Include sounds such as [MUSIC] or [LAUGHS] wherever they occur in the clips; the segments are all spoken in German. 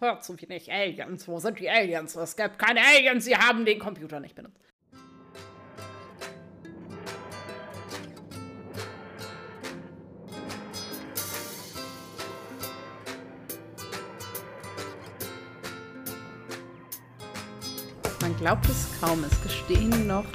hört zu wenig Aliens. Wo sind die Aliens? Es gibt keine Aliens, sie haben den Computer nicht benutzt. Man glaubt es kaum, es gestehen noch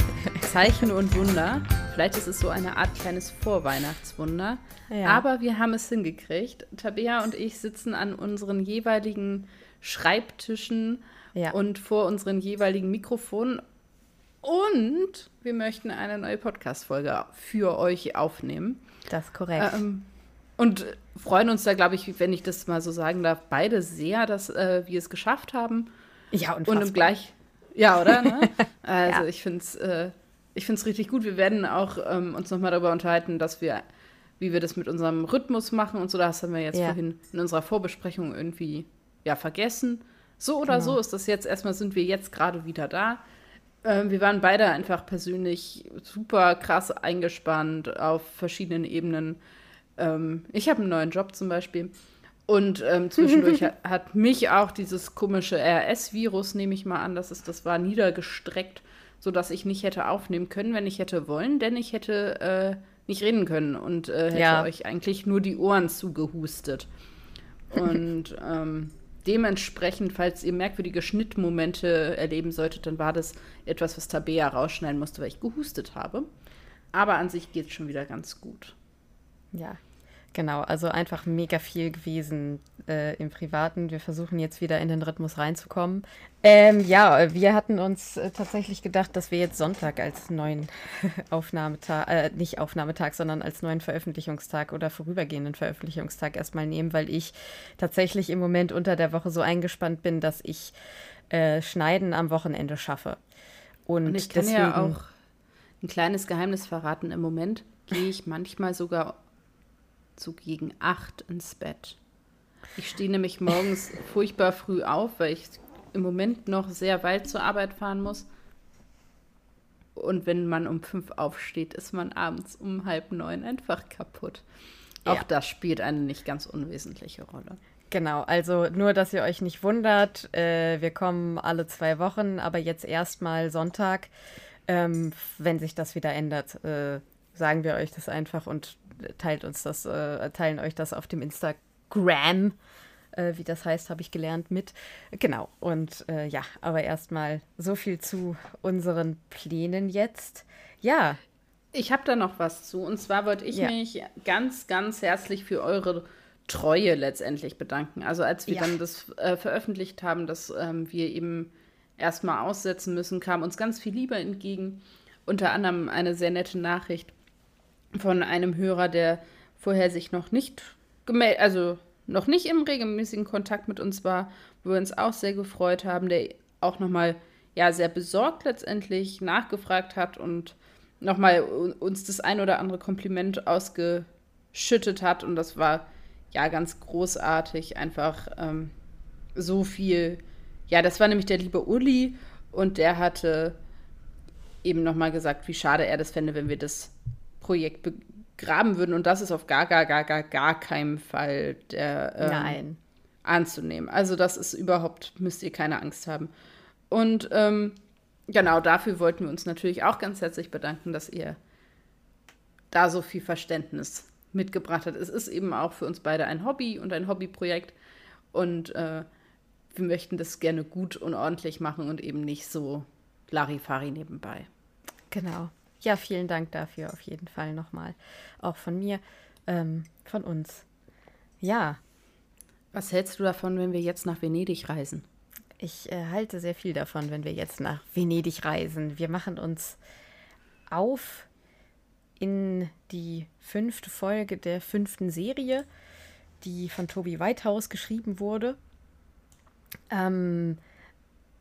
Zeichen und Wunder. Vielleicht ist es so eine Art kleines Vorweihnachtswunder. Ja. Aber wir haben es hingekriegt. Tabea und ich sitzen an unseren jeweiligen Schreibtischen ja. und vor unseren jeweiligen Mikrofonen. Und wir möchten eine neue Podcast-Folge für euch aufnehmen. Das ist korrekt. Ähm, und freuen uns da, glaube ich, wenn ich das mal so sagen darf, beide sehr, dass äh, wir es geschafft haben. Ja, und im gleich. Ja, oder? Ne? [LAUGHS] also ja. ich finde es äh, ich finde es richtig gut. Wir werden auch ähm, uns nochmal darüber unterhalten, dass wir, wie wir das mit unserem Rhythmus machen und so. Das haben wir jetzt ja. vorhin in unserer Vorbesprechung irgendwie ja vergessen. So oder genau. so ist das jetzt. Erstmal sind wir jetzt gerade wieder da. Ähm, wir waren beide einfach persönlich super krass eingespannt auf verschiedenen Ebenen. Ähm, ich habe einen neuen Job zum Beispiel. Und ähm, zwischendurch [LAUGHS] hat, mich auch dieses komische RS-Virus, nehme ich mal an, das ist, das war niedergestreckt sodass ich nicht hätte aufnehmen können, wenn ich hätte wollen, denn ich hätte äh, nicht reden können und äh, hätte ja. euch eigentlich nur die Ohren zugehustet. [LAUGHS] Und ähm, dementsprechend, falls ihr merkwürdige Schnittmomente erleben solltet, dann war das etwas, was Tabea rausschneiden musste, weil ich gehustet habe. Aber an sich geht es schon wieder ganz gut. Ja, Genau, also einfach mega viel gewesen äh, im Privaten. Wir versuchen jetzt wieder in den Rhythmus reinzukommen. Ähm, ja, wir hatten uns äh, tatsächlich gedacht, dass wir jetzt Sonntag als neuen [LAUGHS] Aufnahmetag, äh, nicht Aufnahmetag, sondern als neuen Veröffentlichungstag oder vorübergehenden Veröffentlichungstag erstmal nehmen, weil ich tatsächlich im Moment unter der Woche so eingespannt bin, dass ich äh, Schneiden am Wochenende schaffe. Und, Und ich kann deswegen, ja auch ein kleines Geheimnis verraten. Im Moment gehe ich manchmal sogar so gegen acht ins Bett. Ich stehe nämlich morgens furchtbar früh auf, weil ich im Moment noch sehr weit zur Arbeit fahren muss. Und wenn man um fünf aufsteht, ist man abends um halb neun einfach kaputt. Auch ja. das spielt eine nicht ganz unwesentliche Rolle. Genau, also nur, dass ihr euch nicht wundert, äh, wir kommen alle zwei Wochen, aber jetzt erstmal Sonntag. Ähm, wenn sich das wieder ändert, äh, sagen wir euch das einfach und teilt uns das, äh, teilen euch das auf dem Instagram, äh, wie das heißt, habe ich gelernt mit. Genau. Und äh, ja, aber erstmal so viel zu unseren Plänen jetzt. Ja. Ich habe da noch was zu. Und zwar wollte ich ja. mich ganz, ganz herzlich für eure Treue letztendlich bedanken. Also als wir ja. dann das äh, veröffentlicht haben, dass ähm, wir eben erstmal aussetzen müssen, kam uns ganz viel Liebe entgegen. Unter anderem eine sehr nette Nachricht von einem Hörer, der vorher sich noch nicht gemeldet, also noch nicht im regelmäßigen Kontakt mit uns war, wo wir uns auch sehr gefreut haben, der auch nochmal ja sehr besorgt letztendlich nachgefragt hat und nochmal uns das ein oder andere Kompliment ausgeschüttet hat und das war ja ganz großartig, einfach ähm, so viel. Ja, das war nämlich der liebe Uli und der hatte eben nochmal gesagt, wie schade er das fände, wenn wir das Projekt begraben würden. Und das ist auf gar, gar, gar, gar, gar keinen Fall der ähm, Nein. anzunehmen. Also das ist überhaupt, müsst ihr keine Angst haben. Und ähm, genau dafür wollten wir uns natürlich auch ganz herzlich bedanken, dass ihr da so viel Verständnis mitgebracht habt. Es ist eben auch für uns beide ein Hobby und ein Hobbyprojekt. Und äh, wir möchten das gerne gut und ordentlich machen und eben nicht so Larifari nebenbei. Genau ja, vielen Dank dafür auf jeden Fall nochmal. Auch von mir, ähm, von uns. Ja. Was hältst du davon, wenn wir jetzt nach Venedig reisen? Ich äh, halte sehr viel davon, wenn wir jetzt nach Venedig reisen. Wir machen uns auf in die fünfte Folge der fünften Serie, die von Tobi Whitehouse geschrieben wurde. Ähm,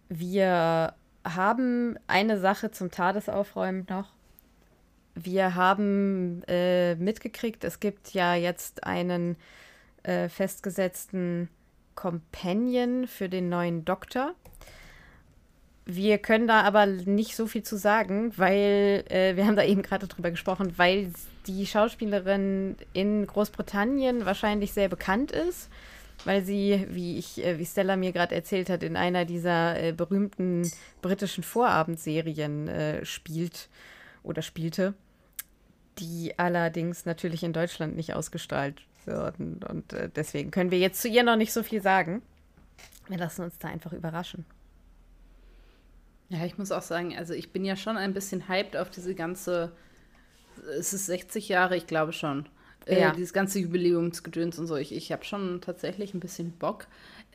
wir haben eine Sache zum Tadesaufräumen noch wir haben äh, mitgekriegt, es gibt ja jetzt einen äh, festgesetzten Companion für den neuen Doktor. Wir können da aber nicht so viel zu sagen, weil äh, wir haben da eben gerade drüber gesprochen, weil die Schauspielerin in Großbritannien wahrscheinlich sehr bekannt ist weil sie, wie ich, äh, wie Stella mir gerade erzählt hat, in einer dieser äh, berühmten britischen Vorabendserien äh, spielt oder spielte, die allerdings natürlich in Deutschland nicht ausgestrahlt würden. Und äh, deswegen können wir jetzt zu ihr noch nicht so viel sagen. Wir lassen uns da einfach überraschen. Ja, ich muss auch sagen, also ich bin ja schon ein bisschen hyped auf diese ganze, es ist 60 Jahre, ich glaube schon. Äh, ja. dieses ganze Jubiläumsgedöns und so. Ich, ich habe schon tatsächlich ein bisschen Bock.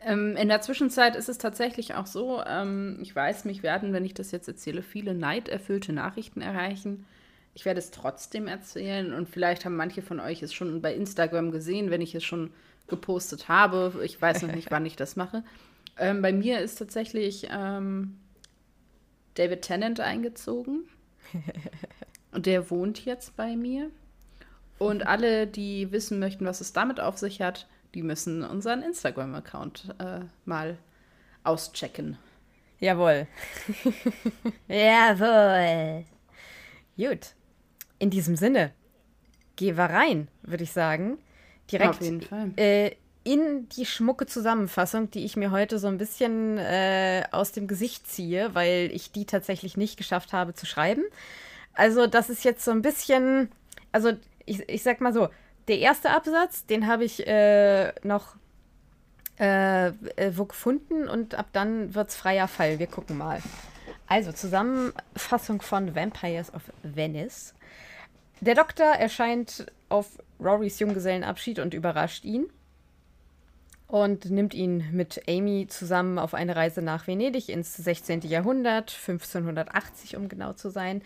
Ähm, in der Zwischenzeit ist es tatsächlich auch so, ähm, ich weiß, mich werden, wenn ich das jetzt erzähle, viele neiderfüllte Nachrichten erreichen. Ich werde es trotzdem erzählen und vielleicht haben manche von euch es schon bei Instagram gesehen, wenn ich es schon gepostet habe. Ich weiß noch nicht, [LAUGHS] wann ich das mache. Ähm, bei mir ist tatsächlich ähm, David Tennant eingezogen. [LAUGHS] Und der wohnt jetzt bei mir. Und alle, die wissen möchten, was es damit auf sich hat, die müssen unseren Instagram-Account äh, mal auschecken. Jawohl. [LAUGHS] Jawohl. Gut. In diesem Sinne, geh wir rein, würde ich sagen. Direkt. Äh, in die schmucke Zusammenfassung, die ich mir heute so ein bisschen äh, aus dem Gesicht ziehe, weil ich die tatsächlich nicht geschafft habe zu schreiben. Also, das ist jetzt so ein bisschen, also ich, ich sag mal so, der erste Absatz, den habe ich äh, noch äh, äh wo gefunden und ab dann wird es freier Fall. Wir gucken mal. Also, Zusammenfassung von Vampires of Venice. Der Doktor erscheint auf Rorys Junggesellenabschied und überrascht ihn und nimmt ihn mit Amy zusammen auf eine Reise nach Venedig ins 16. Jahrhundert, 1580 um genau zu sein.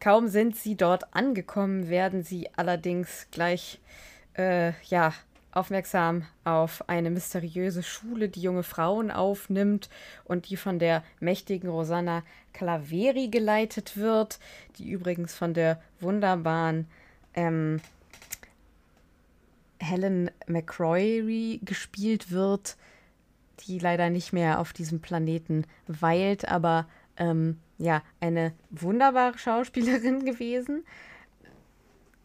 Kaum sind sie dort angekommen, werden sie allerdings gleich äh, ja, aufmerksam auf eine mysteriöse Schule, die junge Frauen aufnimmt und die von der mächtigen Rosanna Calaveri geleitet wird, die übrigens von der wunderbaren ähm, Helen McCrory gespielt wird, die leider nicht mehr auf diesem Planeten weilt, aber ähm, ja, eine wunderbare Schauspielerin [LAUGHS] gewesen.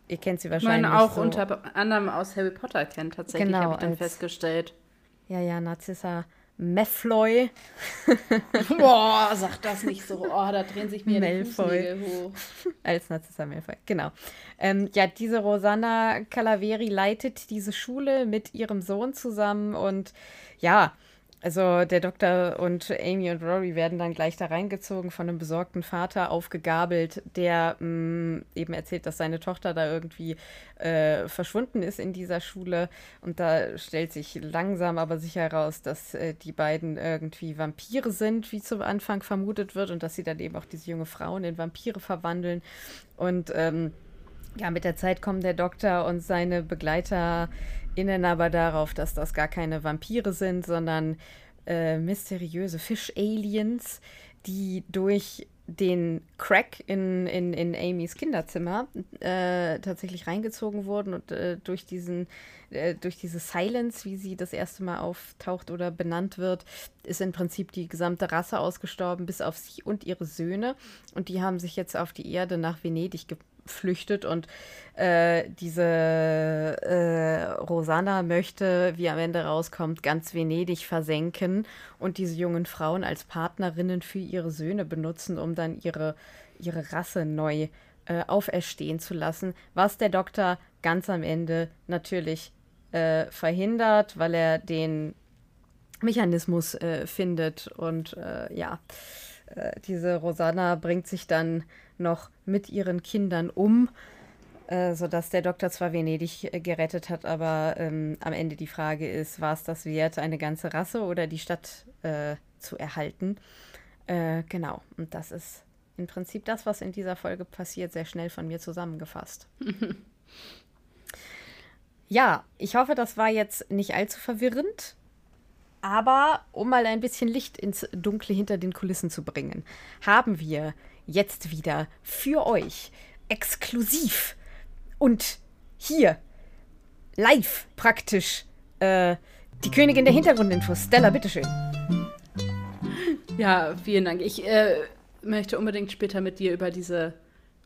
Ihr kennt sie wahrscheinlich. Man auch so. unter anderem aus Harry Potter kennt, tatsächlich, genau, habe ich dann festgestellt. Ja, ja, Narzissa Mefloy. [LAUGHS] Boah, sag das nicht so. Oh, da drehen sich mir Malfoy. die hoch. Als Narzissa Malfoy, genau. Ähm, ja, diese Rosanna Calaveri leitet diese Schule mit ihrem Sohn zusammen und ja, also der Doktor und Amy und Rory werden dann gleich da reingezogen von einem besorgten Vater aufgegabelt, der mh, mm, eben erzählt, dass seine Tochter da irgendwie äh, verschwunden ist in dieser Schule. Und da stellt sich langsam aber sicher heraus, dass äh, die beiden irgendwie Vampire sind, wie zu Anfang vermutet wird, und dass sie dann eben auch diese junge Frauen in Vampire verwandeln. Und ähm, ja, mit der Zeit kommen der Doktor und seine Begleiter innen aber darauf, dass das gar keine Vampire sind, sondern äh, mysteriöse Fisch-Aliens, die durch den Crack in, in, in Amys Kinderzimmer äh, tatsächlich reingezogen wurden und äh, durch diesen äh, durch diese Silence, wie sie das erste Mal auftaucht oder benannt wird, ist im Prinzip die gesamte Rasse ausgestorben, bis auf sie und ihre Söhne. Und die haben sich jetzt auf die Erde nach Venedig ge flüchtet und äh, diese äh, Rosanna möchte, wie am Ende rauskommt, ganz Venedig versenken und diese jungen Frauen als Partnerinnen für ihre Söhne benutzen, um dann ihre, ihre Rasse neu äh, auferstehen zu lassen, was der Doktor ganz am Ende natürlich äh, verhindert, weil er den Mechanismus äh, findet und äh, ja diese Rosanna bringt sich dann noch mit ihren Kindern um, äh, sodass der Doktor zwar Venedig äh, gerettet hat, aber ähm, am Ende die Frage ist, war es das wert, eine ganze Rasse oder die Stadt äh, zu erhalten? Äh, genau, und das ist im Prinzip das, was in dieser Folge passiert, sehr schnell von mir zusammengefasst. [LAUGHS] ja, ich hoffe, das war jetzt nicht allzu verwirrend. Aber um mal ein bisschen Licht ins Dunkle hinter den Kulissen zu bringen, haben wir jetzt wieder für euch exklusiv und hier live praktisch äh, die Königin der Hintergrundinfos. Stella, bitteschön. Ja, vielen Dank. Ich äh, möchte unbedingt später mit dir über diese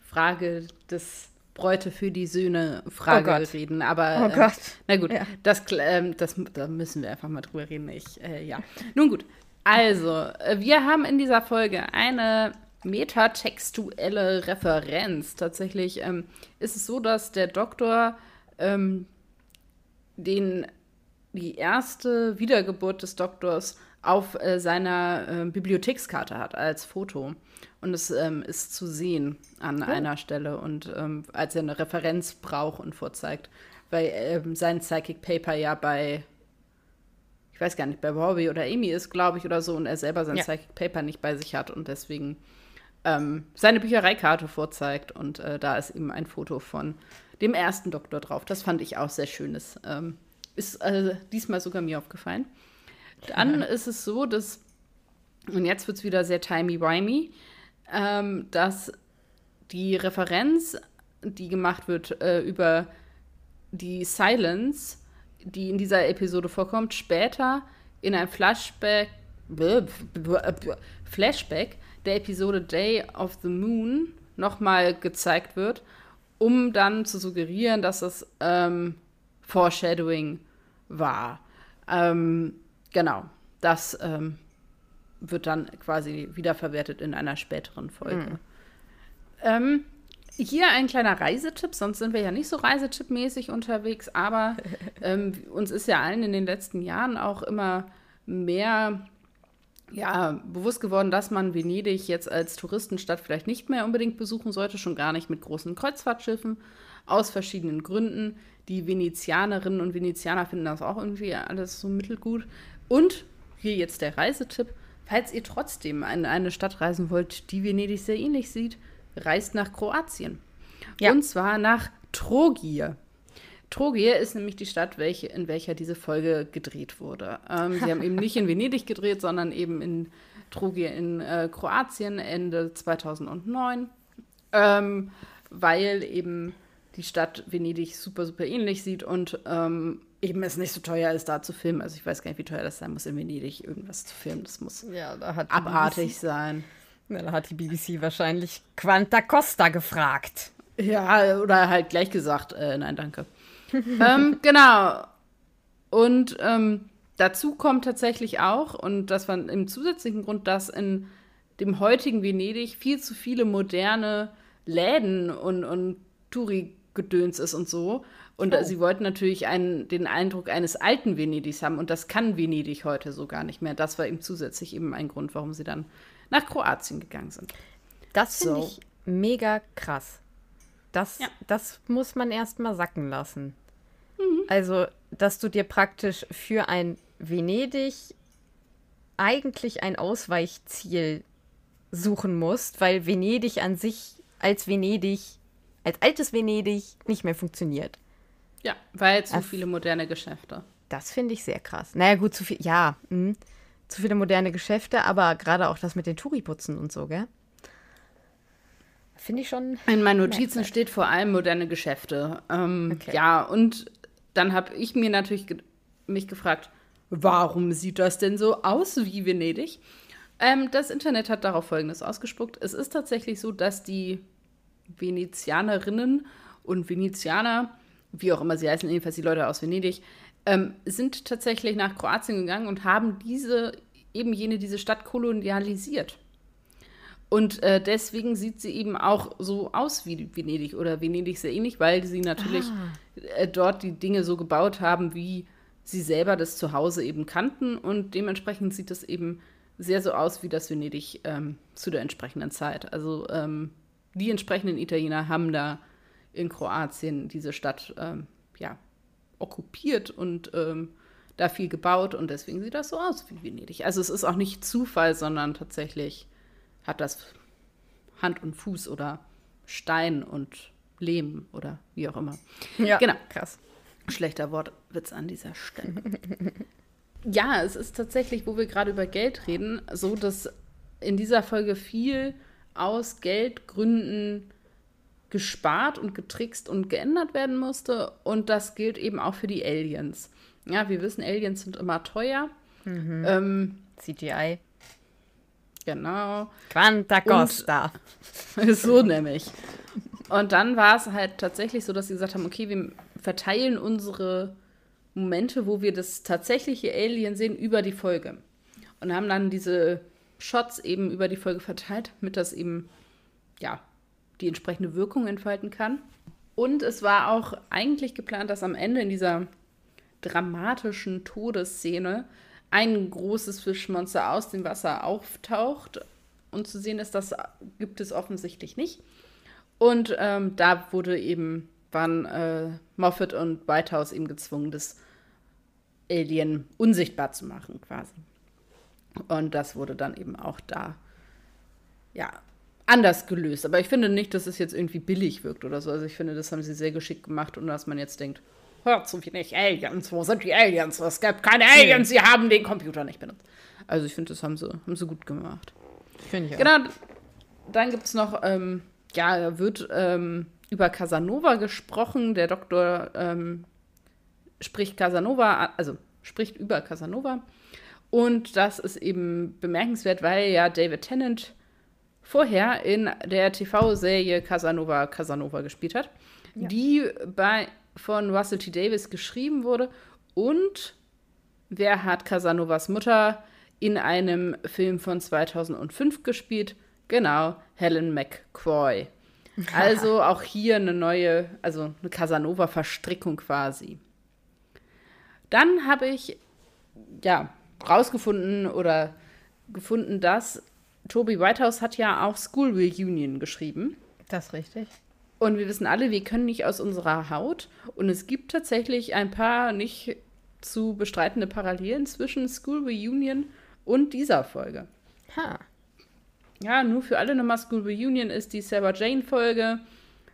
Frage des Bräute für die Söhne Frage oh reden. Aber oh äh, Gott. na gut, Ja. das, ähm, das, da müssen wir einfach mal drüber reden. Ich, äh, ja. Nun gut. Also, äh, wir haben in dieser Folge eine metatextuelle Referenz. Tatsächlich ähm, ist es so, dass der Doktor ähm, den, die erste Wiedergeburt des Doktors auf äh, seiner äh, Bibliothekskarte hat als Foto. Und es ähm, ist zu sehen an einer Stelle und ähm, als er eine Referenz braucht und vorzeigt, weil ähm, sein Psychic Paper ja bei, ich weiß gar nicht, bei Robbie oder Amy ist, glaube ich, oder so, und er selber sein Ja. Psychic Paper nicht bei sich hat und deswegen ähm, seine Büchereikarte vorzeigt und äh, da ist eben ein Foto von dem ersten Doktor drauf. Das fand ich auch sehr schön. Das ähm, ist äh, diesmal sogar mir aufgefallen. Dann ist es so, dass, und jetzt wird es wieder sehr timey-wimey, ähm, dass die Referenz, die gemacht wird äh, über die Silence, die in dieser Episode vorkommt, später in einem Flashback, Flashback der Episode Day of the Moon nochmal gezeigt wird, um dann zu suggerieren, dass es ähm, Foreshadowing war. Ähm, genau, das ähm, wird dann quasi wiederverwertet in einer späteren Folge. Ähm, hier ein kleiner Reisetipp, sonst sind wir ja nicht so reisetippmäßig unterwegs, aber [LAUGHS] ähm, uns ist ja allen in den letzten Jahren auch immer mehr ja, bewusst geworden, dass man Venedig jetzt als Touristenstadt vielleicht nicht mehr unbedingt besuchen sollte, schon gar nicht mit großen Kreuzfahrtschiffen, aus verschiedenen Gründen. Die Venezianerinnen und Venezianer finden das auch irgendwie alles so mittelgut. Und hier jetzt der Reisetipp, falls ihr trotzdem in eine Stadt reisen wollt, die Venedig sehr ähnlich sieht, reist nach Kroatien. Ja. Und zwar nach Trogir. Trogir ist nämlich die Stadt, welche, in welcher diese Folge gedreht wurde. Ähm, sie haben eben nicht in Venedig gedreht, sondern eben in Trogir in äh, Kroatien Ende 2009, ähm, weil eben die Stadt Venedig super, super ähnlich sieht und ähm, eben es nicht so teuer ist, da zu filmen. Also ich weiß gar nicht, wie teuer das sein muss, in Venedig irgendwas zu filmen. Das muss Ja, da abartig sein. BBC, ja, da hat die BBC wahrscheinlich Quanta Costa gefragt. Ja, oder halt gleich gesagt, äh, nein, danke. [LAUGHS] ähm, genau. Und ähm, dazu kommt tatsächlich auch, und das war im zusätzlichen Grund, dass in dem heutigen Venedig viel zu viele moderne Läden und, und Touri-Gedöns ist und so. Und Oh. sie wollten natürlich einen, den Eindruck eines alten Venedigs haben. Und das kann Venedig heute so gar nicht mehr. Das war eben zusätzlich eben ein Grund, warum sie dann nach Kroatien gegangen sind. Das finde So. ich mega krass. Das, Ja. das muss man erst mal sacken lassen. Mhm. Also, dass du dir praktisch für ein Venedig eigentlich ein Ausweichziel suchen musst, weil Venedig an sich als Venedig, als altes Venedig nicht mehr funktioniert. Ja, weil zu Das- viele moderne Geschäfte. Das finde ich sehr krass. Naja, gut, zu viel, ja, mh, zu viele moderne Geschäfte, aber gerade auch das mit den Touriputzen und so, gell? Finde ich schon. In meinen Notizen steht vor allem moderne Geschäfte. Ähm, Okay. Ja, und dann habe ich mir natürlich ge mich gefragt, warum sieht das denn so aus wie Venedig? Ähm, das Internet hat darauf Folgendes ausgespuckt. Es ist tatsächlich so, dass die Venezianerinnen und Venezianer, wie auch immer sie heißen, jedenfalls die Leute aus Venedig, ähm, sind tatsächlich nach Kroatien gegangen und haben diese, eben jene, diese Stadt kolonialisiert. Und äh, deswegen sieht sie eben auch so aus wie Venedig oder Venedig sehr ähnlich, weil sie natürlich äh, dort die Dinge so gebaut haben, wie sie selber das zu Hause eben kannten. Und dementsprechend sieht es eben sehr so aus wie das Venedig ähm, zu der entsprechenden Zeit. Also ähm, die entsprechenden Italiener haben da in Kroatien diese Stadt ähm, ja, okkupiert und ähm, da viel gebaut und deswegen sieht das so aus wie Venedig. Also es ist auch nicht Zufall, sondern tatsächlich hat das Hand und Fuß oder Stein und Lehm oder wie auch immer. Ja, Genau. krass. Schlechter Wortwitz an dieser Stelle. [LAUGHS] ja, es ist tatsächlich, wo wir gerade über Geld reden, so, dass in dieser Folge viel aus Geldgründen gespart und getrickst und geändert werden musste. Und das gilt eben auch für die Aliens. Ja, wir wissen, Aliens sind immer teuer. Ähm, CGI. Genau. Quanta Costa. [LAUGHS] so nämlich. Und dann war es halt tatsächlich so, dass sie gesagt haben, okay, wir verteilen unsere Momente, wo wir das tatsächliche Alien sehen, über die Folge. Und haben dann diese Shots eben über die Folge verteilt, damit das eben, ja, die entsprechende Wirkung entfalten kann. Und es war auch eigentlich geplant, dass am Ende in dieser dramatischen Todesszene ein großes Fischmonster aus dem Wasser auftaucht. Und zu sehen ist, das gibt es offensichtlich nicht. Und ähm, da wurde eben, waren äh, Moffat und Whitehouse eben gezwungen, das Alien unsichtbar zu machen, quasi. Und das wurde dann eben auch da, ja, anders gelöst. Aber ich finde nicht, dass es jetzt irgendwie billig wirkt oder so. Also ich finde, das haben sie sehr geschickt gemacht und dass man jetzt denkt, hört zu wenig Aliens, wo sind die Aliens? Es gibt keine Aliens, sie haben den Computer nicht benutzt. Also ich finde, das haben sie, haben sie gut gemacht. Finde ich auch. Genau, dann gibt es noch ähm, ja, wird ähm, über Casanova gesprochen. Der Doktor ähm, spricht Casanova, also spricht über Casanova. Und das ist eben bemerkenswert, weil ja David Tennant vorher in der TV-Serie Casanova Casanova gespielt hat, ja. die bei, von Russell T. Davis geschrieben wurde. Und wer hat Casanovas Mutter in einem Film von 2005 gespielt? Genau, Helen McCroy. [LAUGHS] Also auch hier eine neue, also eine Casanova-Verstrickung quasi. Dann habe ich, ja, rausgefunden oder gefunden, dass Toby Whitehouse hat ja auch School Reunion geschrieben. Das ist richtig. Und wir wissen alle, wir können nicht aus unserer Haut. Und es gibt tatsächlich ein paar nicht zu bestreitende Parallelen zwischen School Reunion und dieser Folge. Ha ja, nur für alle nochmal School Reunion ist die Sarah Jane Folge,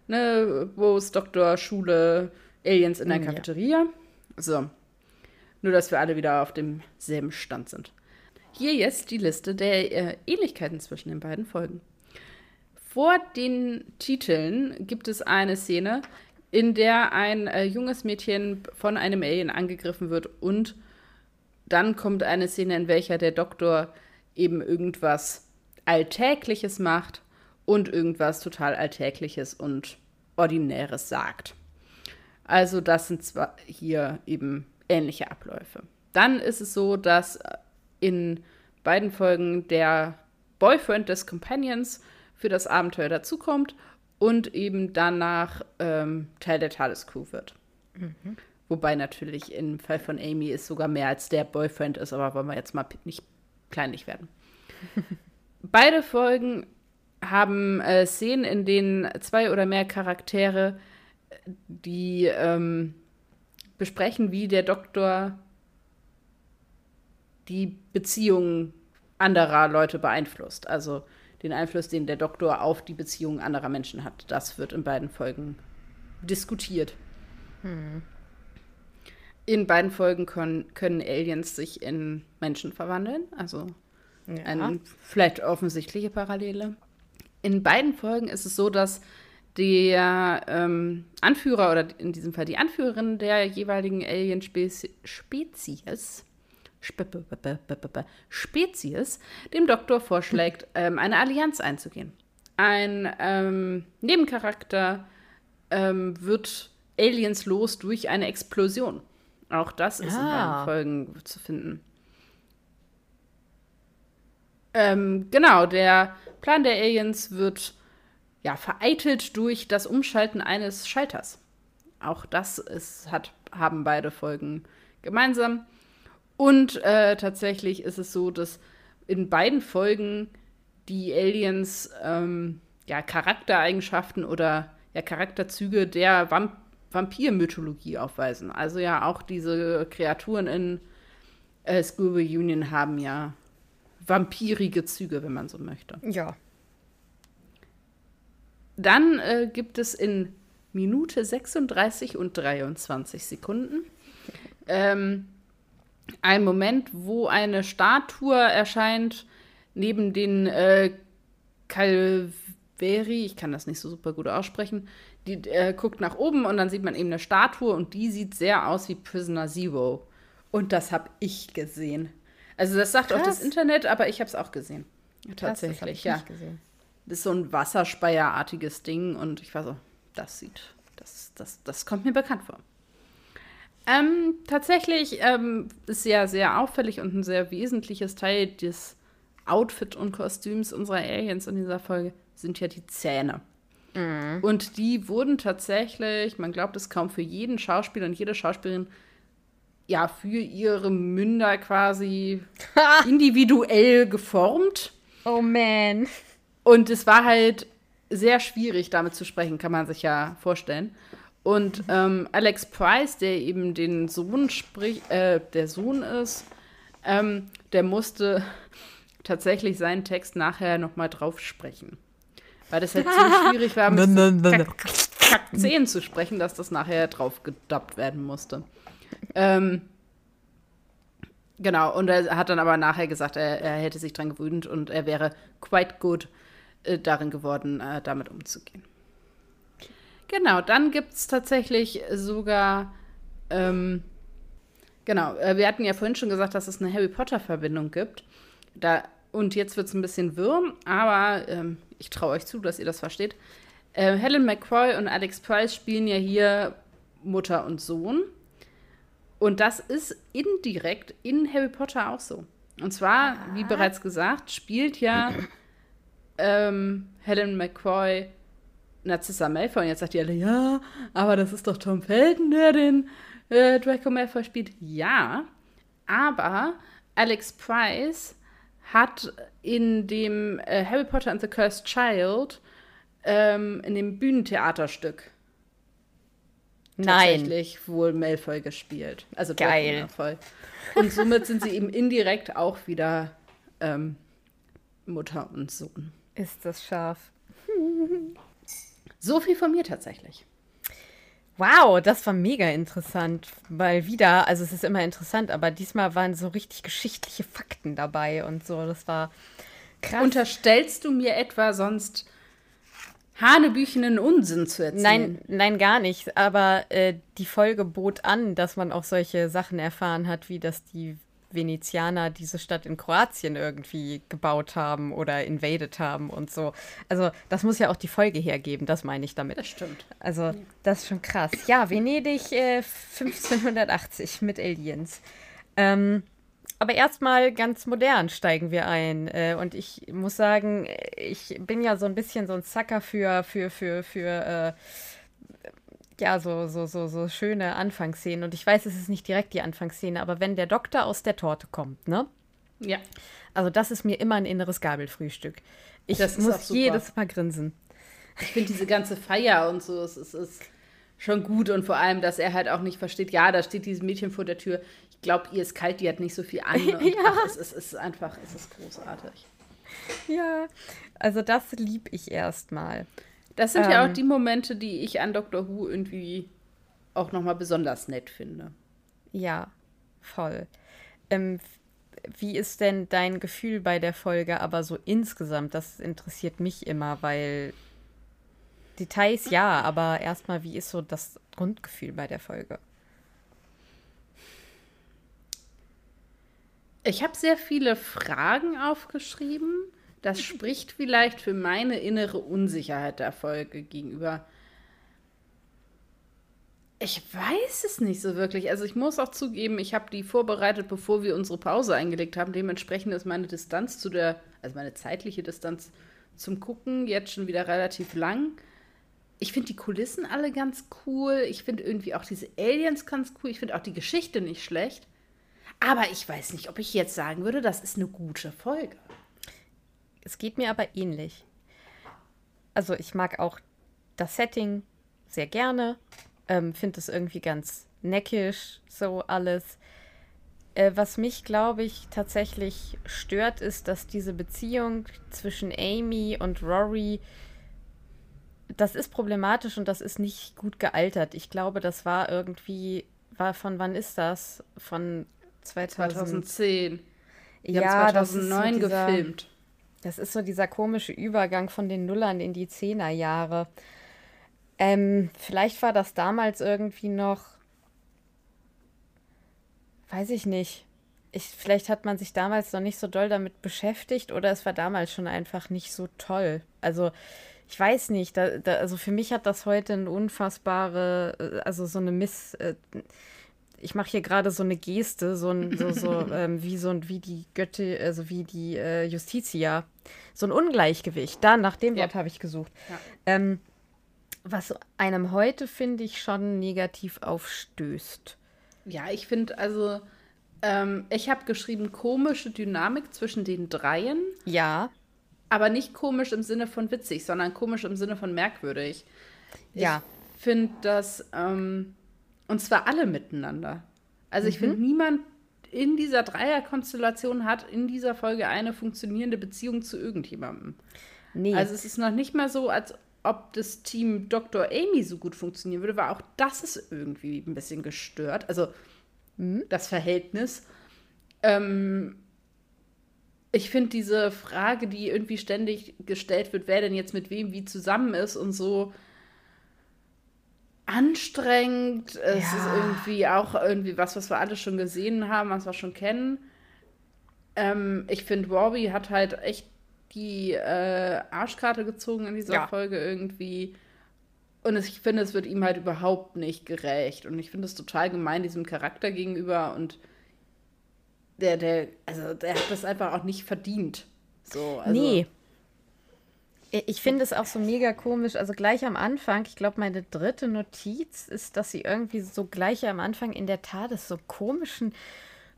ne, wo es Doktor, Schule, Aliens in der Cafeteria. Ja. So. Nur, dass wir alle wieder auf demselben Stand sind. Hier jetzt die Liste der äh, Ähnlichkeiten zwischen den beiden Folgen. Vor den Titeln gibt es eine Szene, in der ein äh, junges Mädchen von einem Alien angegriffen wird und dann kommt eine Szene, in welcher der Doktor eben irgendwas Alltägliches macht und irgendwas total Alltägliches und Ordinäres sagt. Also das sind zwar hier eben ähnliche Abläufe. Dann ist es so, dass in beiden Folgen der Boyfriend des Companions für das Abenteuer dazukommt und eben danach ähm, Teil der TARDIS-Crew wird. Mhm. Wobei natürlich im Fall von Amy es sogar mehr als der Boyfriend ist, aber wollen wir jetzt mal nicht kleinlich werden. [LAUGHS] Beide Folgen haben äh, Szenen, in denen zwei oder mehr Charaktere die ähm, besprechen, wie der Doktor die Beziehungen anderer Leute beeinflusst. Also den Einfluss, den der Doktor auf die Beziehungen anderer Menschen hat. Das wird in beiden Folgen diskutiert. Hm. In beiden Folgen können, können Aliens sich in Menschen verwandeln. Also ja. Eine vielleicht offensichtliche Parallele. In beiden Folgen ist es so, dass der ähm, Anführer oder in diesem Fall die Anführerin der jeweiligen Alien-Spezies Spezies dem Doktor vorschlägt, [LAUGHS] ähm, eine Allianz einzugehen. Ein ähm, Nebencharakter ähm, wird Aliens los durch eine Explosion. Auch das ist ah. in beiden Folgen zu finden. Ähm, genau, der Plan der Aliens wird ja vereitelt durch das Umschalten eines Schalters. Auch das ist, hat, haben beide Folgen gemeinsam. Und äh, tatsächlich ist es so, dass in beiden Folgen die Aliens ähm, ja, Charaktereigenschaften oder ja, Charakterzüge der Vamp Vampirmythologie aufweisen. Also ja, auch diese Kreaturen in äh, School Reunion haben ja vampirige Züge, wenn man so möchte. Ja. Dann äh, gibt es in Minute 36 und 23 Sekunden ähm, einen Moment, wo eine Statue erscheint neben den äh, Calveri, ich kann das nicht so super gut aussprechen, die äh, guckt nach oben und dann sieht man eben eine Statue und die sieht sehr aus wie Prisoner Zero. Und das habe ich gesehen. Also das sagt Krass. auch das Internet, aber ich habe es auch gesehen. Tatsächlich, Krass, das ja. Gesehen. Das ist so ein Wasserspeierartiges Ding und ich war so, das sieht, das, das, das kommt mir bekannt vor. Ähm, tatsächlich ähm, ist ja sehr auffällig und ein sehr wesentliches Teil des Outfit und Kostüms unserer Aliens in dieser Folge sind ja die Zähne. Mhm. Und die wurden tatsächlich, man glaubt es kaum, für jeden Schauspieler und jede Schauspielerin ja für ihre Münder quasi individuell geformt. Oh man. Und es war halt sehr schwierig, damit zu sprechen, kann man sich ja vorstellen. Und ähm, Alex Price, der eben den Sohn spricht, äh, der Sohn ist, ähm, der musste [LAUGHS] tatsächlich seinen Text nachher nochmal drauf sprechen. Weil das halt ziemlich [LAUGHS] schwierig war, mit Kack, Kack 10 zu sprechen, dass das nachher drauf gedubbt werden musste. Ähm, genau, und er hat dann aber nachher gesagt, er, er hätte sich dran gewöhnt und er wäre quite good äh, darin geworden, äh, damit umzugehen. Genau, dann gibt es tatsächlich sogar, ähm, genau, äh, wir hatten ja vorhin schon gesagt, dass es eine Harry Potter-Verbindung gibt. Da, und jetzt wird es ein bisschen wirm, aber ähm, ich traue euch zu, dass ihr das versteht. Äh, Helen McCroy und Alex Price spielen ja hier Mutter und Sohn. Und das ist indirekt in Harry Potter auch so. Und zwar, wie bereits gesagt, spielt ja ähm, Helen McCroy Narcissa Malfoy. Und jetzt sagt die alle, ja, aber das ist doch Tom Felton, der den äh, Draco Malfoy spielt. Ja, aber Alex Price hat in dem äh, Harry Potter and the Cursed Child ähm, in dem Bühnentheaterstück Nein. tatsächlich wohl Malfoy gespielt. Also Geil. Malfoy. Und somit sind sie eben indirekt auch wieder ähm, Mutter und Sohn. Ist das scharf. [LAUGHS] So viel von mir tatsächlich. Wow, das war mega interessant. Weil wieder, also es ist immer interessant, aber diesmal waren so richtig geschichtliche Fakten dabei und so. Das war krass. Unterstellst du mir etwa sonst hanebüchenen Unsinn zu erzählen? Nein, nein, gar nicht. Aber äh, die Folge bot an, dass man auch solche Sachen erfahren hat, wie dass die Venezianer diese Stadt in Kroatien irgendwie gebaut haben oder invaded haben und so. Also das muss ja auch die Folge hergeben, das meine ich damit. Das stimmt. Also das ist schon krass. Ja, Venedig äh, 1580 mit Aliens. Ähm, aber erstmal ganz modern steigen wir ein. Äh, und ich muss sagen, ich bin ja so ein bisschen so ein Sucker für, für, für, für äh, ja, so, so, so, so schöne Anfangsszenen. Und ich weiß, es ist nicht direkt die Anfangsszene, aber wenn der Doktor aus der Torte kommt, ne? Ja. Also, das ist mir immer ein inneres Gabelfrühstück. Ich muss jedes Mal grinsen. Ich finde diese ganze Feier und so, es ist, ist schon gut und vor allem, dass er halt auch nicht versteht, ja, da steht dieses Mädchen vor der Tür. Ich glaube, ihr ist kalt, die hat nicht so viel an. [LAUGHS] Ja. ach, es, ist, es ist einfach, es ist großartig. Ja, also das lieb ich erstmal. Das sind ähm, ja auch ähm. die Momente, die ich an Doctor Who irgendwie auch nochmal besonders nett finde. Ja, voll. Ähm, wie ist denn dein Gefühl bei der Folge aber so insgesamt? Das interessiert mich immer, weil Details ja, aber erstmal, wie ist so das Grundgefühl bei der Folge? Ich habe sehr viele Fragen aufgeschrieben. Das spricht vielleicht für meine innere Unsicherheit der Folge gegenüber. Ich weiß es nicht so wirklich. Also ich muss auch zugeben, ich habe die vorbereitet, bevor wir unsere Pause eingelegt haben. Dementsprechend ist meine Distanz zu der, also meine zeitliche Distanz zum Gucken jetzt schon wieder relativ lang. Ich finde die Kulissen alle ganz cool. Ich finde irgendwie auch diese Aliens ganz cool. Ich finde auch die Geschichte nicht schlecht. Aber ich weiß nicht, ob ich jetzt sagen würde, das ist eine gute Folge. Es geht mir aber ähnlich. Also ich mag auch das Setting sehr gerne, ähm, finde es irgendwie ganz neckisch, so alles. Äh, was mich, glaube ich, tatsächlich stört, ist, dass diese Beziehung zwischen Amy und Rory, das ist problematisch und das ist nicht gut gealtert. Ich glaube, das war irgendwie, war von wann ist das? Von 2000, 2010. Die ja, haben 2009 so dieser, gefilmt. Das ist so dieser komische Übergang von den Nullern in die Zehnerjahre. Ähm, vielleicht war das damals irgendwie noch. Weiß ich nicht. Ich, vielleicht hat man sich damals noch nicht so doll damit beschäftigt oder es war damals schon einfach nicht so toll. Also ich weiß nicht, da, da, also für mich hat das heute eine unfassbare, äh, also so eine Miss, äh, ich mache hier gerade so eine Geste, so ein, so, so [LAUGHS] ähm, wie so ein, wie die Götte, also wie die äh, Justitia, so ein Ungleichgewicht. Da, nach dem ja. Wort habe ich gesucht. Ja. Ähm, was einem heute, finde ich, schon negativ aufstößt. Ja, ich finde, also, ähm, ich habe geschrieben, komische Dynamik zwischen den Dreien. Ja. Aber nicht komisch im Sinne von witzig, sondern komisch im Sinne von merkwürdig. Ja. Ich finde das, ähm, und zwar alle miteinander. Also ich mhm. finde, niemand in dieser Dreierkonstellation hat in dieser Folge eine funktionierende Beziehung zu irgendjemandem. Nee. Also es ist noch nicht mal so, als ob das Team Dr. Amy so gut funktionieren würde, weil auch das ist irgendwie ein bisschen gestört. Also mhm. das Verhältnis. Ähm, ich finde diese Frage, die irgendwie ständig gestellt wird, wer denn jetzt mit wem wie zusammen ist und so anstrengend. Ja. Es ist irgendwie auch irgendwie was, was wir alle schon gesehen haben, was wir schon kennen. Ähm, ich finde, Robbie hat halt echt die äh, Arschkarte gezogen in dieser ja. Folge irgendwie. Und ich finde, es wird ihm halt überhaupt nicht gerecht. Und ich finde es total gemein diesem Charakter gegenüber. Und der, der, also der hat das einfach auch nicht verdient. So, also. Nee. Ich finde es auch so mega komisch. Also gleich am Anfang, ich glaube, meine dritte Notiz ist, dass sie irgendwie so gleich am Anfang in der Tat ist so komischen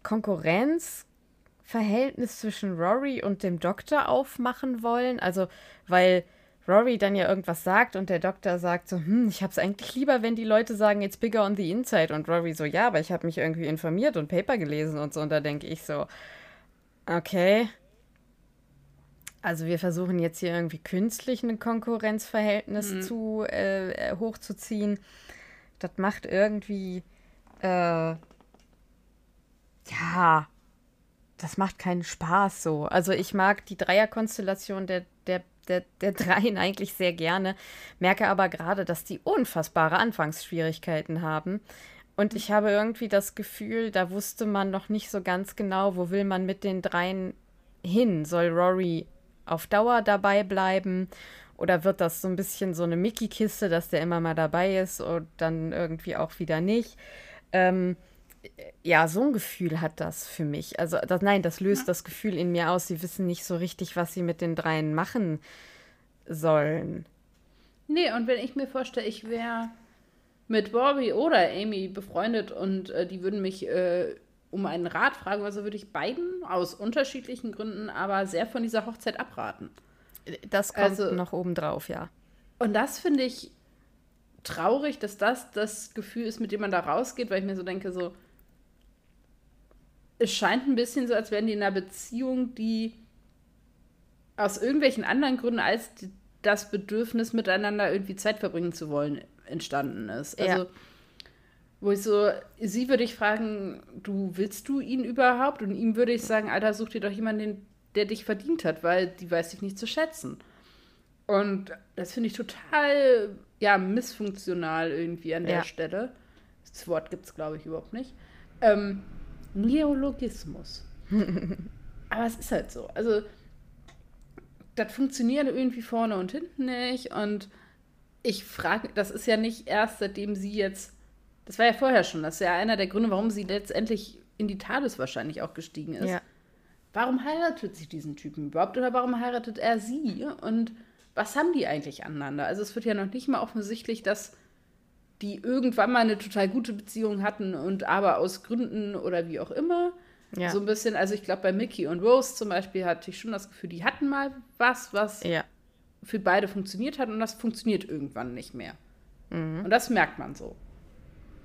Konkurrenzverhältnis zwischen Rory und dem Doktor aufmachen wollen. Also, weil Rory dann ja irgendwas sagt und der Doktor sagt so, hm, ich hab's eigentlich lieber, wenn die Leute sagen, it's bigger on the inside. Und Rory so, ja, aber ich habe mich irgendwie informiert und Paper gelesen und so. Und da denke ich so, okay. Also wir versuchen jetzt hier irgendwie künstlich ein Konkurrenzverhältnis mhm. zu äh, hochzuziehen. Das macht irgendwie äh, ja, das macht keinen Spaß so. Also ich mag die Dreierkonstellation der, der der, der [LAUGHS] Dreien eigentlich sehr gerne, merke aber gerade, dass die unfassbare Anfangsschwierigkeiten haben. Und ich habe irgendwie das Gefühl, da wusste man noch nicht so ganz genau, wo will man mit den dreien hin. Soll Rory auf Dauer dabei bleiben? Oder wird das so ein bisschen so eine Mickey-Kiste, dass der immer mal dabei ist und dann irgendwie auch wieder nicht? Ähm, ja, so ein Gefühl hat das für mich. Also, das, nein, das löst ja. das Gefühl in mir aus. Sie wissen nicht so richtig, was sie mit den dreien machen sollen. Nee, und wenn ich mir vorstelle, ich wäre mit Bobby oder Amy befreundet und äh, die würden mich äh, um einen Rat fragen, also würde ich beiden aus unterschiedlichen Gründen aber sehr von dieser Hochzeit abraten. Das kommt also, noch obendrauf, ja. Und das finde ich traurig, dass das das Gefühl ist, mit dem man da rausgeht, weil ich mir so denke, so, es scheint ein bisschen so, als wären die in einer Beziehung, die aus irgendwelchen anderen Gründen als die, das Bedürfnis, miteinander irgendwie Zeit verbringen zu wollen, entstanden ist. Also, ja. Wo ich so, sie würde ich fragen, du willst du ihn überhaupt? Und ihm würde ich sagen, Alter, such dir doch jemanden, der dich verdient hat, weil die weiß dich nicht zu schätzen. Und das finde ich total, ja, missfunktional irgendwie an der ja. Stelle. Das Wort gibt es, glaube ich, überhaupt nicht. Ähm, Neologismus. [LAUGHS] Aber es ist halt so. Also, das funktioniert irgendwie vorne und hinten nicht. Und ich frage, das ist ja nicht erst, seitdem sie jetzt, das war ja vorher schon, das ist ja einer der Gründe, warum sie letztendlich in die TARDIS wahrscheinlich auch gestiegen ist. Ja. Warum heiratet sie diesen Typen überhaupt oder warum heiratet er sie? Und was haben die eigentlich aneinander? Also es wird ja noch nicht mal offensichtlich, dass die irgendwann mal eine total gute Beziehung hatten und aber aus Gründen oder wie auch immer. Ja. So ein bisschen, also ich glaube, bei Mickey und Rose zum Beispiel hatte ich schon das Gefühl, die hatten mal was, was ja. für beide funktioniert hat und das funktioniert irgendwann nicht mehr. Mhm. Und das merkt man so.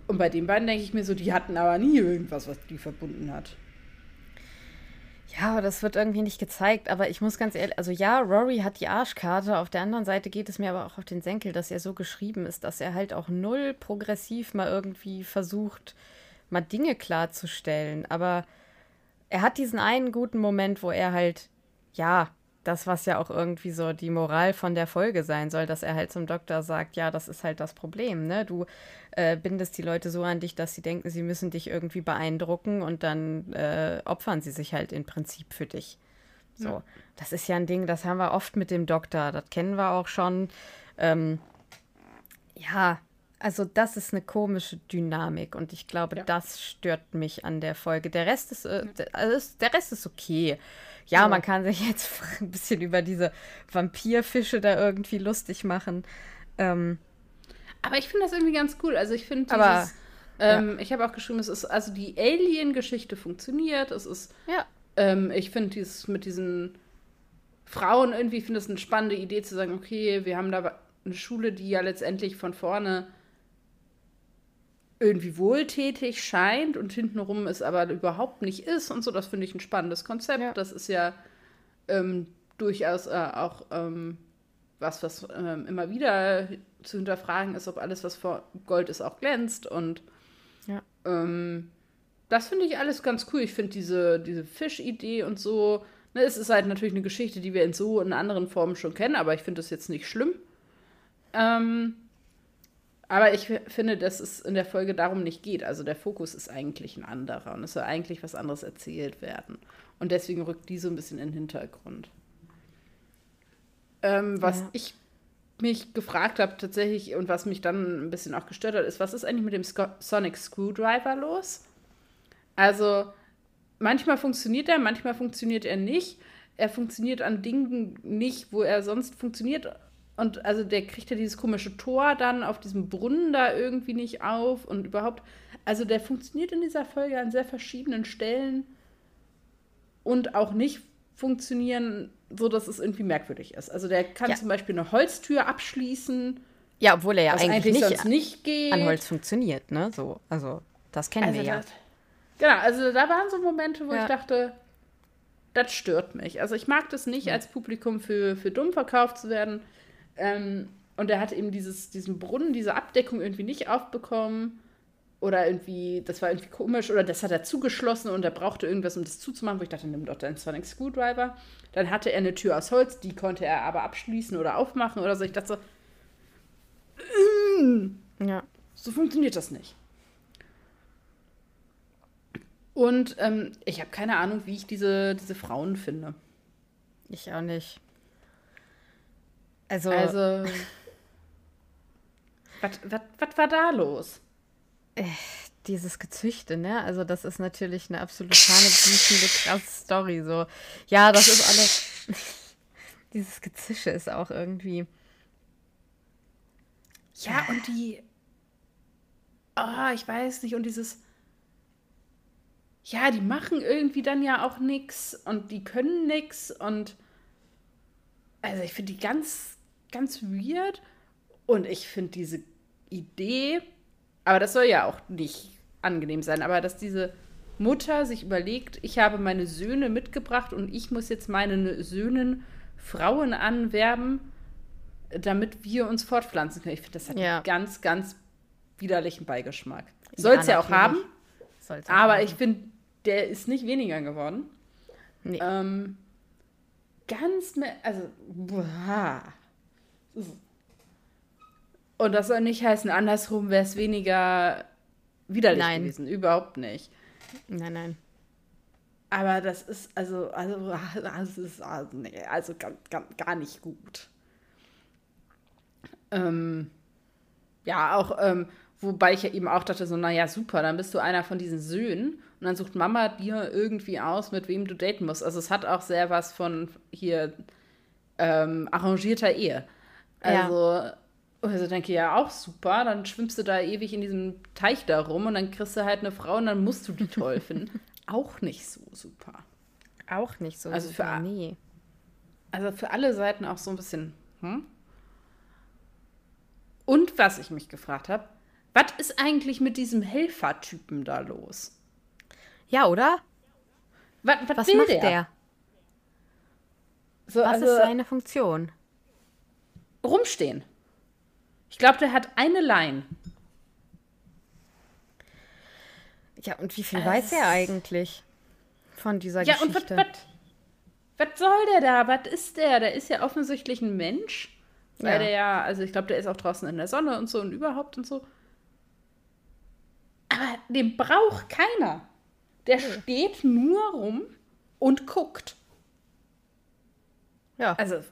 Und bei den beiden denke ich mir so, die hatten aber nie irgendwas, was die verbunden hat. Ja, aber das wird irgendwie nicht gezeigt. Aber ich muss ganz ehrlich, also ja, Rory hat die Arschkarte. Auf der anderen Seite geht es mir aber auch auf den Senkel, dass er so geschrieben ist, dass er halt auch null progressiv mal irgendwie versucht, mal Dinge klarzustellen. Aber er hat diesen einen guten Moment, wo er halt, ja, das, was ja auch irgendwie so die Moral von der Folge sein soll, dass er halt zum Doktor sagt, ja, das ist halt das Problem, ne? Du äh, bindest die Leute so an dich, dass sie denken, sie müssen dich irgendwie beeindrucken und dann äh, opfern sie sich halt im Prinzip für dich. So, ja. das ist ja ein Ding, das haben wir oft mit dem Doktor, das kennen wir auch schon. Ähm, ja, also das ist eine komische Dynamik und ich glaube, ja. das stört mich an der Folge. Der Rest ist, äh, also der Rest ist okay. Ja, ja, man kann sich jetzt [LAUGHS] ein bisschen über diese Vampirfische da irgendwie lustig machen. Ähm, aber ich finde das irgendwie ganz cool. Also ich finde dieses, ähm, ja. ich habe auch geschrieben, es ist, also die Alien-Geschichte funktioniert. Es ist, ja. Ähm, ich finde dieses mit diesen Frauen irgendwie, finde es eine spannende Idee zu sagen, okay, wir haben da eine Schule, die ja letztendlich von vorne irgendwie wohltätig scheint und hintenrum es aber überhaupt nicht ist und so. Das finde ich ein spannendes Konzept. Ja. Das ist ja ähm, durchaus äh, auch ähm, was, was ähm, immer wieder zu hinterfragen ist, ob alles, was vor Gold ist, auch glänzt. Und ja. Ähm, das finde ich alles ganz cool. Ich finde diese, diese Fischidee und so. Ne, es ist halt natürlich eine Geschichte, die wir in so in anderen Formen schon kennen, aber ich finde das jetzt nicht schlimm. Ähm, aber ich finde, dass es in der Folge darum nicht geht. Also der Fokus ist eigentlich ein anderer und es soll eigentlich was anderes erzählt werden. Und deswegen rückt die so ein bisschen in den Hintergrund. Ähm, was ja. ich mich gefragt habe tatsächlich und was mich dann ein bisschen auch gestört hat, ist, was ist eigentlich mit dem Sco Sonic Screwdriver los? Also manchmal funktioniert er, manchmal funktioniert er nicht. Er funktioniert an Dingen nicht, wo er sonst funktioniert und also der kriegt ja dieses komische Tor dann auf diesem Brunnen da irgendwie nicht auf und überhaupt. Also der funktioniert in dieser Folge an sehr verschiedenen Stellen und auch nicht funktionieren, so dass es irgendwie merkwürdig ist. Also der kann ja. zum Beispiel eine Holztür abschließen. Ja, obwohl er ja eigentlich, eigentlich nicht, nicht geht. an Holz funktioniert, ne? So, also das kennen also wir ja. genau, also da waren so Momente, wo ja. ich dachte, das stört mich. Also ich mag das nicht, als Publikum für, für dumm verkauft zu werden. Ähm, und er hat eben dieses, diesen Brunnen, diese Abdeckung irgendwie nicht aufbekommen. Oder irgendwie, das war irgendwie komisch, oder das hat er zugeschlossen und er brauchte irgendwas, um das zuzumachen, wo ich dachte, nimm doch deinen Sonic Screwdriver. Dann hatte er eine Tür aus Holz, die konnte er aber abschließen oder aufmachen oder so. Ich dachte so, mm, ja. so funktioniert das nicht. Und ähm, ich habe keine Ahnung, wie ich diese, diese Frauen finde. Ich auch nicht. Also. Also. was war da los? Äh, dieses Gezüchte, ne? Also, das ist natürlich eine absolut hanebüchende, krasse Story. So, ja, das ist alles. [LAUGHS] dieses Gezische ist auch irgendwie. Ja, und die. Oh, ich weiß nicht. Und dieses. Ja, die machen irgendwie dann ja auch nichts und die können nichts und. Also, ich finde die ganz ganz weird. Und ich finde diese Idee, aber das soll ja auch nicht angenehm sein, aber dass diese Mutter sich überlegt, ich habe meine Söhne mitgebracht und ich muss jetzt meinen Söhnen Frauen anwerben, damit wir uns fortpflanzen können. Ich finde, das hat ja. einen ganz, ganz widerlichen Beigeschmack. Soll es ja, ja auch haben, Soll's aber haben. ich finde, der ist nicht weniger geworden. Nee. Ähm, ganz, also, boah. Und das soll nicht heißen, andersrum wäre es weniger widerlich nein. gewesen. Überhaupt nicht. Nein, nein. Aber das ist also, also, [LAUGHS] also, ist, also, also gar, gar, gar nicht gut. Ähm, ja, auch, ähm, wobei ich ja eben auch dachte, so, naja, super, dann bist du einer von diesen Söhnen und dann sucht Mama dir irgendwie aus, mit wem du daten musst. Also es hat auch sehr was von hier ähm, arrangierter Ehe. Also, ja. also denke ich ja auch super, dann schwimmst du da ewig in diesem Teich da rum und dann kriegst du halt eine Frau und dann musst du die toll finden. [LAUGHS] auch nicht so super. Auch nicht so also super, für, nee. Also für alle Seiten auch so ein bisschen, hm? Und was ich mich gefragt habe, was ist eigentlich mit diesem Helfertypen da los? Ja, oder? Was, was, was macht der? der? So, was also, ist seine Funktion? Rumstehen. Ich glaube, der hat eine Line. Ja, und wie viel es weiß er eigentlich von dieser ja, Geschichte? Ja, und was soll der da? Was ist der? Der ist ja offensichtlich ein Mensch. Weil ja. der ja, also ich glaube, der ist auch draußen in der Sonne und so und überhaupt und so. Aber den braucht keiner. Der steht nur rum und guckt. Ja. Also,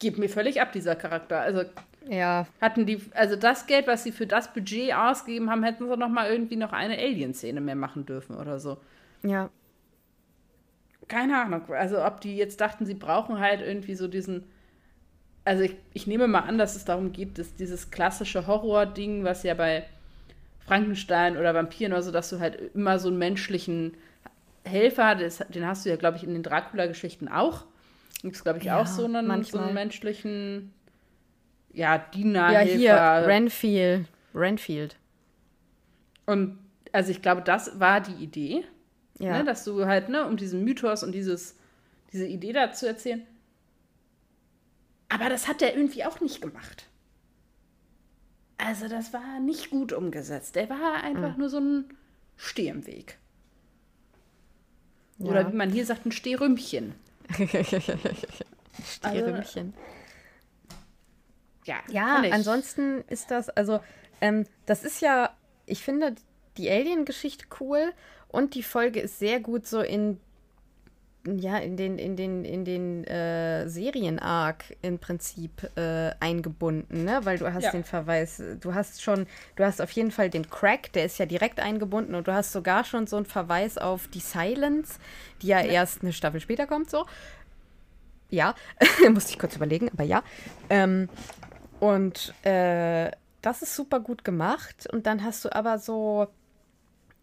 gibt mir völlig ab, dieser Charakter. Also, ja. Hatten die, also das Geld, was sie für das Budget ausgegeben haben, hätten sie noch mal irgendwie noch eine Alien-Szene mehr machen dürfen oder so. Ja. Keine Ahnung. Also, ob die jetzt dachten, sie brauchen halt irgendwie so diesen. Also, ich, ich nehme mal an, dass es darum geht, dass dieses klassische Horror-Ding, was ja bei Frankenstein oder Vampiren oder so, dass du halt immer so einen menschlichen Helfer, das, den hast du ja, glaube ich, in den Dracula-Geschichten auch. Gibt es, glaube ich, ja, auch so einen, so einen menschlichen ja, Diener, Ja, hier, Renfield. Renfield. Und also ich glaube, das war die Idee. Ja. Ne, dass du halt, ne, um diesen Mythos und dieses, diese Idee da zu erzählen. Aber das hat der irgendwie auch nicht gemacht. Also das war nicht gut umgesetzt. Der war einfach mhm. nur so ein Steh im Weg. Ja. Oder wie man hier sagt, ein Stehrümpchen. Stehrümpchen. Also, ja, ja ansonsten ist das, also, ähm, das ist ja, ich finde die Alien-Geschichte cool und die Folge ist sehr gut so in ja, in den, in den, in den äh, Serien-Arc im Prinzip äh, eingebunden, ne? Weil du hast ja. den Verweis, du hast schon, du hast auf jeden Fall den Crack, der ist ja direkt eingebunden und du hast sogar schon so einen Verweis auf die Silence, die ja, ja. erst eine Staffel später kommt, so. Ja, [LAUGHS] musste ich kurz überlegen, aber ja. Ähm, und äh, das ist super gut gemacht. Und dann hast du aber so,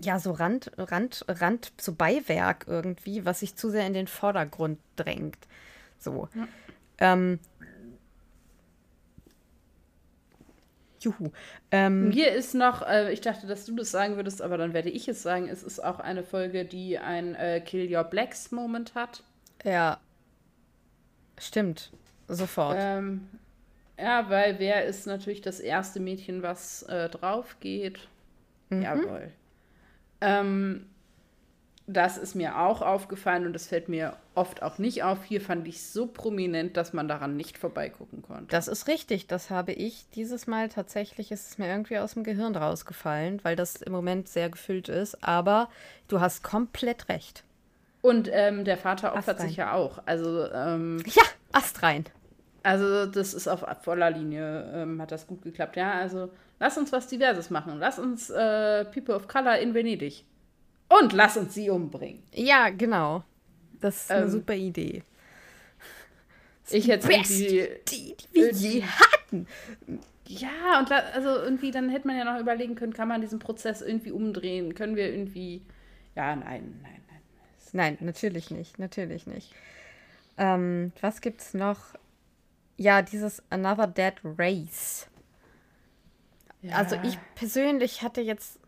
ja, so Rand, Rand, Rand, so Beiwerk irgendwie, was sich zu sehr in den Vordergrund drängt. So. Ja. Ähm, Juhu. Ähm, Mir ist noch, äh, ich dachte, dass du das sagen würdest, aber dann werde ich es sagen. Es ist auch eine Folge, die ein äh, Kill Your Blacks Moment hat. Ja. Stimmt. Sofort. Ähm, ja, weil wer ist natürlich das erste Mädchen, was äh, drauf geht? Mhm. Jawohl. Ähm, das ist mir auch aufgefallen und das fällt mir oft auch nicht auf. Hier fand ich so prominent, dass man daran nicht vorbeigucken konnte. Das ist richtig. Das habe ich dieses Mal tatsächlich, ist es mir irgendwie aus dem Gehirn rausgefallen, weil das im Moment sehr gefüllt ist. Aber du hast komplett recht. Und ähm, der Vater opfert sich ja auch. Also ähm, ja, astrein. Also das ist auf voller Linie, ähm, hat das gut geklappt. Ja, also lass uns was Diverses machen. Lass uns äh, People of Color in Venedig. Und lass uns sie umbringen. Ja, genau. Das ist eine ähm, super Idee. Ich hätte irgendwie... Die, die wir je hatten. Ja, und also irgendwie, dann hätte man ja noch überlegen können, kann man diesen Prozess irgendwie umdrehen? Können wir irgendwie... Ja, nein, nein, nein. Nein, natürlich nicht, natürlich nicht. Ähm, was gibt's noch? Ja, dieses Another Dead Race. Ja. Also ich persönlich hatte jetzt.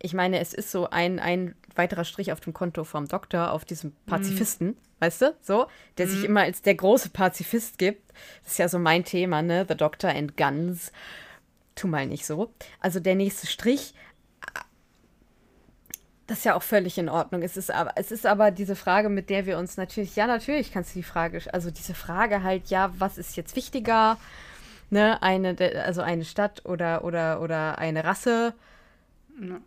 Ich meine, es ist so ein, ein weiterer Strich auf dem Konto vom Doktor, auf diesem Pazifisten, mm. weißt du? So, der mm. sich mhm. immer als der große Pazifist gibt. Das ist ja so mein Thema, ne? The Doctor and Guns. Tu mal nicht so. Also der nächste Strich das ist ja auch völlig in Ordnung. Es ist aber, es ist aber diese Frage, mit der wir uns natürlich, ja, natürlich kannst du die Frage, also diese Frage halt, ja, was ist jetzt wichtiger? Ne, eine, also eine Stadt oder, oder, oder eine Rasse. Ja.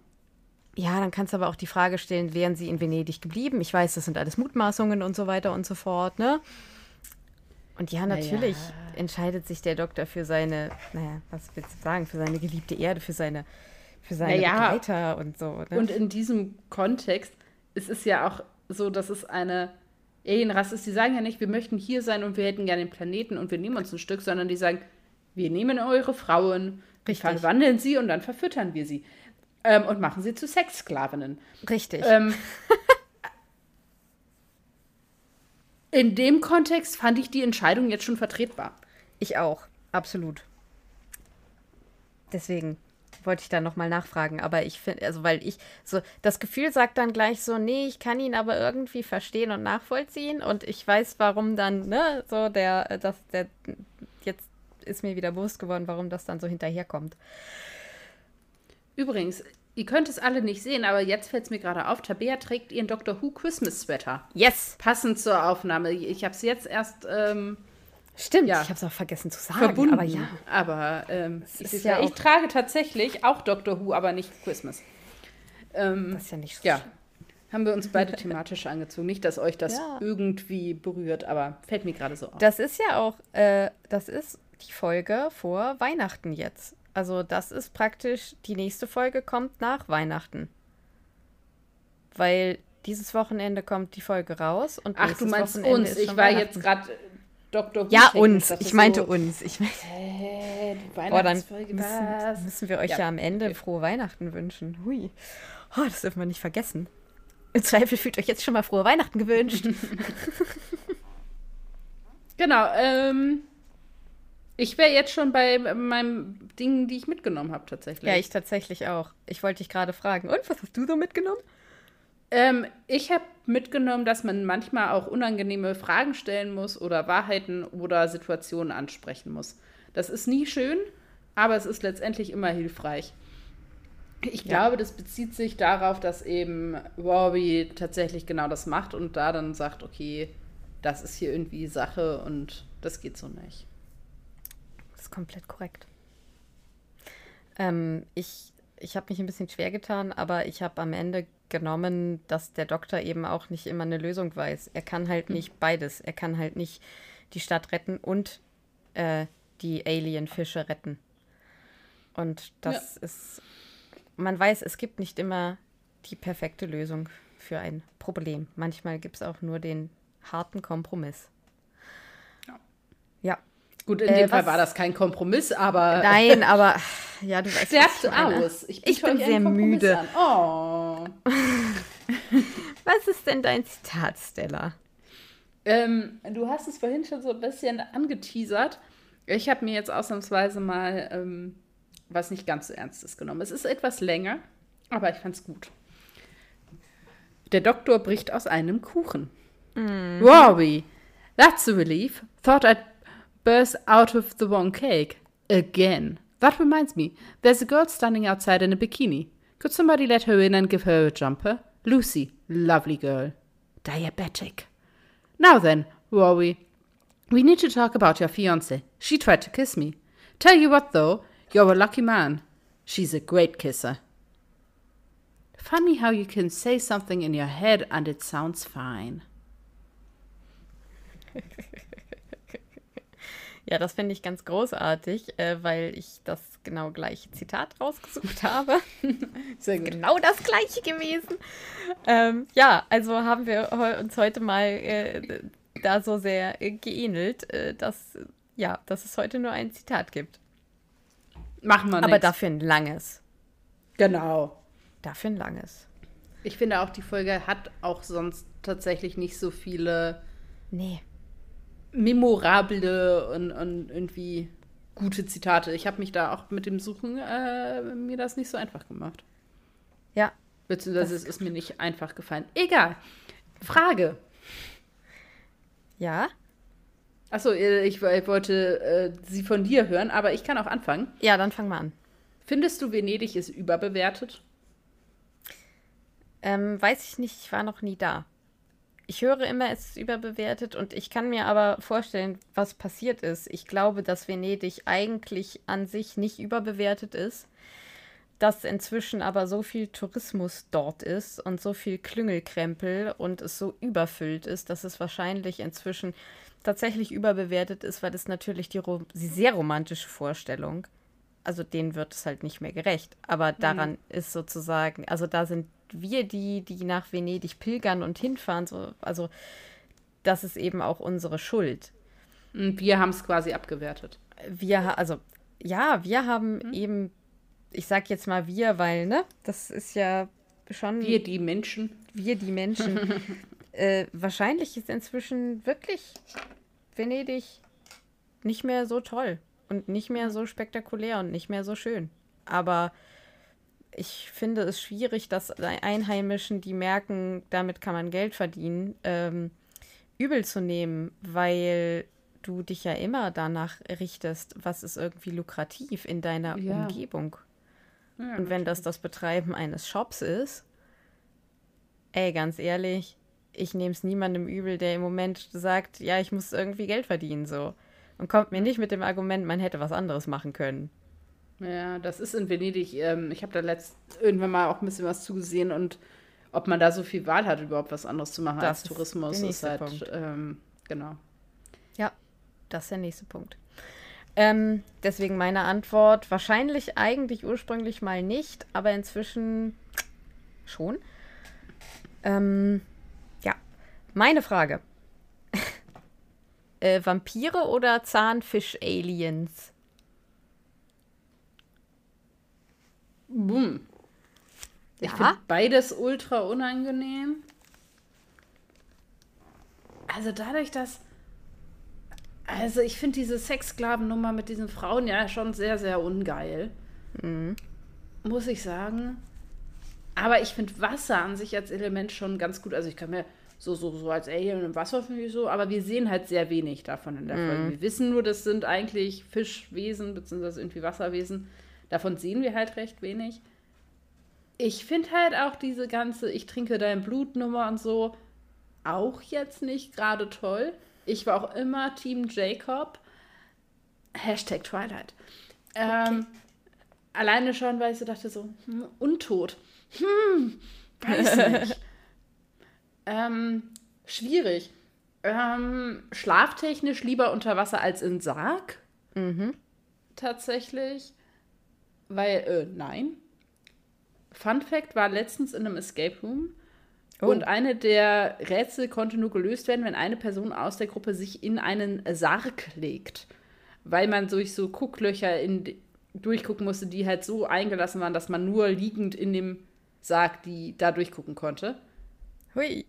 ja, dann kannst du aber auch die Frage stellen, wären sie in Venedig geblieben? Ich weiß, das sind alles Mutmaßungen und so weiter und so fort, ne? Und ja, natürlich naja. entscheidet sich der Doktor für seine, naja, was willst du sagen, für seine geliebte Erde, für seine für seine naja, Begleiter und so. Ne? Und in diesem Kontext ist es ja auch so, dass es eine Alienrasse ist. Die sagen ja nicht, wir möchten hier sein und wir hätten gerne den Planeten und wir nehmen uns ein Stück, sondern die sagen, wir nehmen eure Frauen, Richtig. verwandeln sie und dann verfüttern wir sie. Ähm, und machen sie zu Sexsklavinnen. Richtig. Ähm, [LAUGHS] in dem Kontext fand ich die Entscheidung jetzt schon vertretbar. Ich auch, absolut. Deswegen wollte ich da nochmal nachfragen. Aber ich finde, also weil ich so, das Gefühl sagt dann gleich so, nee, ich kann ihn aber irgendwie verstehen und nachvollziehen und ich weiß, warum dann, ne, so der, das, der, jetzt ist mir wieder bewusst geworden, warum das dann so hinterherkommt. Übrigens, ihr könnt es alle nicht sehen, aber jetzt fällt es mir gerade auf, Tabea trägt ihren Doctor Who Christmas Sweater. Yes! Passend zur Aufnahme. Ich habe es jetzt erst ähm, Stimmt, ja. ich habe es auch vergessen zu sagen. Verbunden. Aber ja. Aber ähm, ich, ja ich trage tatsächlich auch Doctor Who, aber nicht Christmas. Ähm, das ist ja nicht so ja. haben wir uns beide [LAUGHS] thematisch angezogen. Nicht, dass euch das ja. irgendwie berührt, aber fällt mir gerade so auf. Das ist ja auch, äh, das ist die Folge vor Weihnachten jetzt. Also das ist praktisch, die nächste Folge kommt nach Weihnachten. Weil dieses Wochenende kommt die Folge raus und Ach, du meinst Wochenende uns. Ich war jetzt gerade Dr. Who Ja, uns. Ich meinte so, uns. Ich meinte, [LAUGHS] äh, die oh, dann müssen, müssen, wir euch ja, ja am Ende okay. frohe Weihnachten wünschen. Hui. Oh, das dürfen wir nicht vergessen. Im Zweifel fühlt euch jetzt schon mal frohe Weihnachten gewünscht. [LAUGHS] [LAUGHS] genau. Ähm, ich wäre jetzt schon bei meinem Dingen, die ich mitgenommen habe, tatsächlich. Ja, ich tatsächlich auch. Ich wollte dich gerade fragen. Und was hast du so mitgenommen? Ähm, ich habe mitgenommen, dass man manchmal auch unangenehme Fragen stellen muss oder Wahrheiten oder Situationen ansprechen muss. Das ist nie schön, aber es ist letztendlich immer hilfreich. Ich ja. glaube, das bezieht sich darauf, dass eben Robbie tatsächlich genau das macht und da dann sagt, okay, das ist hier irgendwie Sache und das geht so nicht. Ist komplett korrekt. Ähm, ich ich habe mich ein bisschen schwer getan, aber ich habe am Ende genommen, dass der Doktor eben auch nicht immer eine Lösung weiß. Er kann halt hm. nicht beides. Er kann halt nicht die Stadt retten und äh, die Alien-Fische retten. Und das ja. ist, man weiß, es gibt nicht immer die perfekte Lösung für ein Problem. Manchmal gibt es auch nur den harten Kompromiss. Ja. ja. Gut, in äh, dem Fall war das kein Kompromiss, aber. Nein, [LAUGHS] aber ja, du weißt. Sterbt aus. Ich bin, ich bin sehr müde. Oh. [LAUGHS] Was ist denn dein Zitat, Stella? Ähm, du hast es vorhin schon so ein bisschen angeteasert. Ich habe mir jetzt ausnahmsweise mal ähm, was nicht ganz so Ernstes genommen. Es ist etwas länger, aber ich fand es gut. Der Doktor bricht aus einem Kuchen. Mm. Robbie, that's a relief. Thought I'd burst out of the wrong cake. Again. That reminds me, there's a girl standing outside in a bikini. Could somebody let her in and give her a jumper? Lucy, lovely girl. Diabetic. Now then, Rory, we need to talk about your fiance. She tried to kiss me. Tell you what, though, you're a lucky man. She's a great kisser. Funny how you can say something in your head and it sounds fine. [LAUGHS] Ja, das finde ich ganz großartig, äh, weil ich das genau gleiche Zitat rausgesucht habe. [LAUGHS] Sehr gut. Genau das gleiche gewesen. Ähm, ja, also haben wir uns heute mal äh, da so sehr äh, geähnelt, äh, dass, ja, dass es heute nur ein Zitat gibt. Machen wir nicht. Aber dafür ein langes. Genau. Dafür ein langes. Ich finde auch, die Folge hat auch sonst tatsächlich nicht so viele. Nee memorable und, und irgendwie gute Zitate. Ich habe mich da auch mit dem Suchen äh, mir das nicht so einfach gemacht. Ja. Beziehungsweise es ist mir nicht einfach gefallen. Egal. Frage. Ja. Achso, äh, ich, ich wollte äh, sie von dir hören, aber ich kann auch anfangen. Ja, dann fang mal an. Findest du, Venedig ist überbewertet? Ähm, weiß ich nicht, ich war noch nie da ich höre immer, es ist überbewertet und ich kann mir aber vorstellen, was passiert ist. Ich glaube, dass Venedig eigentlich an sich nicht überbewertet ist, dass inzwischen aber so viel Tourismus dort ist und so viel Klüngelkrempel und es so überfüllt ist, dass es wahrscheinlich inzwischen tatsächlich überbewertet ist, weil es natürlich die, die sehr romantische Vorstellung, also denen wird es halt nicht mehr gerecht, aber daran mhm. ist sozusagen, also da sind wir, die, die nach Venedig pilgern und hinfahren, so, also das ist eben auch unsere Schuld. Und wir haben es quasi abgewertet. Wir, also, ja, wir haben mhm. eben, ich sag jetzt mal wir, weil, ne, das ist ja schon. Wir, die Menschen. Wir, die Menschen. [LAUGHS] äh, wahrscheinlich ist inzwischen wirklich Venedig nicht mehr so toll und nicht mehr so spektakulär und nicht mehr so schön. Aber ich finde es schwierig, dass Einheimischen, die merken, damit kann man Geld verdienen, ähm, übel zu nehmen, weil du dich ja immer danach richtest, was ist irgendwie lukrativ in deiner ja. Umgebung. Ja, Und wenn das das Betreiben eines Shops ist, ey, ganz ehrlich, ich nehme es niemandem übel, der im Moment sagt, ja, ich muss irgendwie Geld verdienen, so. Und kommt mir nicht mit dem Argument, man hätte was anderes machen können. Ja, das ist in Venedig. Ähm, ich habe da letzt irgendwann mal auch ein bisschen was zugesehen und ob man da so viel Wahl hat, überhaupt was anderes zu machen das als Tourismus, ist, halt, ähm, genau. Ja, das ist der nächste Punkt. Ähm, deswegen meine Antwort, wahrscheinlich eigentlich ursprünglich mal nicht, aber inzwischen schon. Ähm, ja, meine Frage. Äh, Vampire oder Zahnfisch-Aliens? Boom. Ich ja. finde beides ultra unangenehm. Also dadurch, dass. Also ich finde diese Sexsklavennummer mit diesen Frauen ja schon sehr, sehr ungeil. Mhm. Muss ich sagen. Aber ich finde Wasser an sich als Element schon ganz gut. Also ich kann mir so, so, so als Alien im Wasser ich so, aber wir sehen halt sehr wenig davon in der mhm. Folge. Wir wissen nur, das sind eigentlich Fischwesen, beziehungsweise irgendwie Wasserwesen. Davon sehen wir halt recht wenig. Ich finde halt auch diese ganze Ich trinke dein Blutnummer und so auch jetzt nicht gerade toll. Ich war auch immer Team Jacob. Hashtag Twilight. Ähm, Alleine schon, weil ich so dachte, so, hm, untot. Hm, weiß nicht. [LAUGHS] ähm, schwierig. Ähm, schlaftechnisch lieber unter Wasser als in Sarg. Mhm. Tatsächlich. Weil, äh, nein. Fun Fact war letztens in einem Escape Room. Oh. Und eine der Rätsel konnte nur gelöst werden, wenn eine Person aus der Gruppe sich in einen Sarg legt. Weil man durch so Gucklöcher in, durchgucken musste, die halt so eingelassen waren, dass man nur liegend in dem Sarg die da durchgucken konnte. Hui.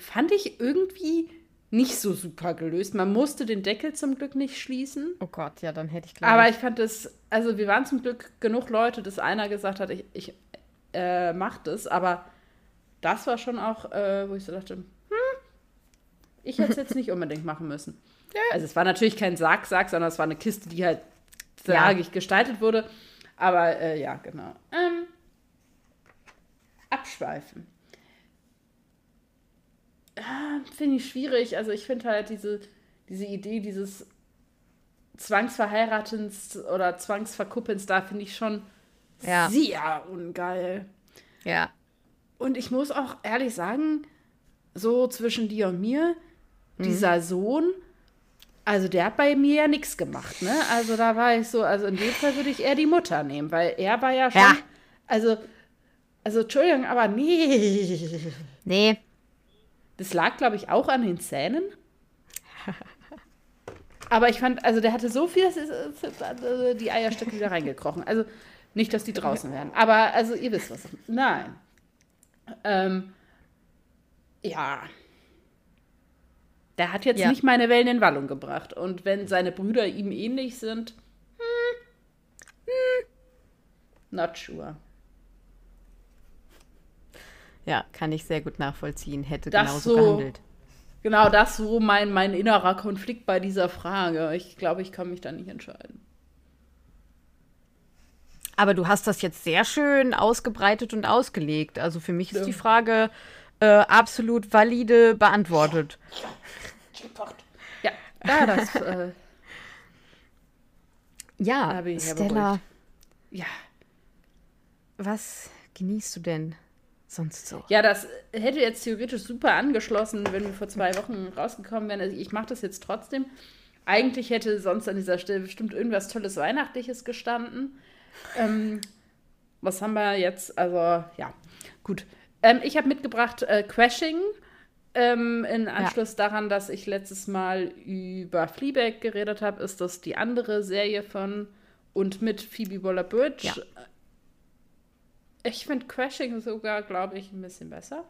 Fand ich irgendwie nicht so super gelöst. Man musste den Deckel zum Glück nicht schließen. Oh Gott, ja, dann hätte ich gleich. Aber ich fand es, also wir waren zum Glück genug Leute, dass einer gesagt hat, ich, ich äh, mach das, aber das war schon auch, äh, wo ich so dachte, hm, ich hätte es jetzt nicht [LAUGHS] unbedingt machen müssen. Ja. Also es war natürlich kein Sarg-Sarg, sondern es war eine Kiste, die halt sargig ja. gestaltet wurde. Aber äh, ja, genau. Ähm, abschweifen finde ich schwierig. Also ich finde halt diese, diese Idee dieses Zwangsverheiratens oder Zwangsverkuppelns da finde ich schon ja. sehr ungeil. Ja. Und ich muss auch ehrlich sagen, so zwischen dir und mir, mhm. dieser Sohn, also der hat bei mir ja nichts gemacht, ne? Also da war ich so, also in dem Fall würde ich eher die Mutter nehmen, weil er war ja schon, ja. also, also Entschuldigung, aber nee. Nee, das lag, glaube ich, auch an den Zähnen. Aber ich fand, also der hatte so viel, dass also die Eierstöcke wieder reingekrochen. Also nicht, dass die draußen wären. Aber also ihr wisst was. Nein. Ähm, ja. Der hat jetzt ja. nicht meine Wellen in Wallung gebracht. Und wenn seine Brüder ihm ähnlich sind, hm, hm, not sure. Ja, kann ich sehr gut nachvollziehen. Hätte das genauso so, gehandelt. Genau, das so mein, mein innerer Konflikt bei dieser Frage. Ich glaube, ich kann mich da nicht entscheiden. Aber du hast das jetzt sehr schön ausgebreitet und ausgelegt. Also für mich ist ja. die Frage äh, absolut valide beantwortet. Ja, [LAUGHS] ja das. äh, ja, Stella. Ja. Was genießt du denn sonst so. Ja, das hätte jetzt theoretisch super angeschlossen, wenn wir vor zwei Wochen rausgekommen wären. Also ich mache das jetzt trotzdem. Eigentlich hätte sonst an dieser Stelle bestimmt irgendwas Tolles Weihnachtliches gestanden. Ähm, was haben wir jetzt? Also, ja, gut. Ähm, ich habe mitgebracht äh, Crashing. Ähm, in Anschluss ja. daran, dass ich letztes Mal über Fleabag geredet habe, ist das die andere Serie von und mit Phoebe Waller-Bridge. Ja. Ich finde Crashing sogar, glaube ich, ein bisschen besser.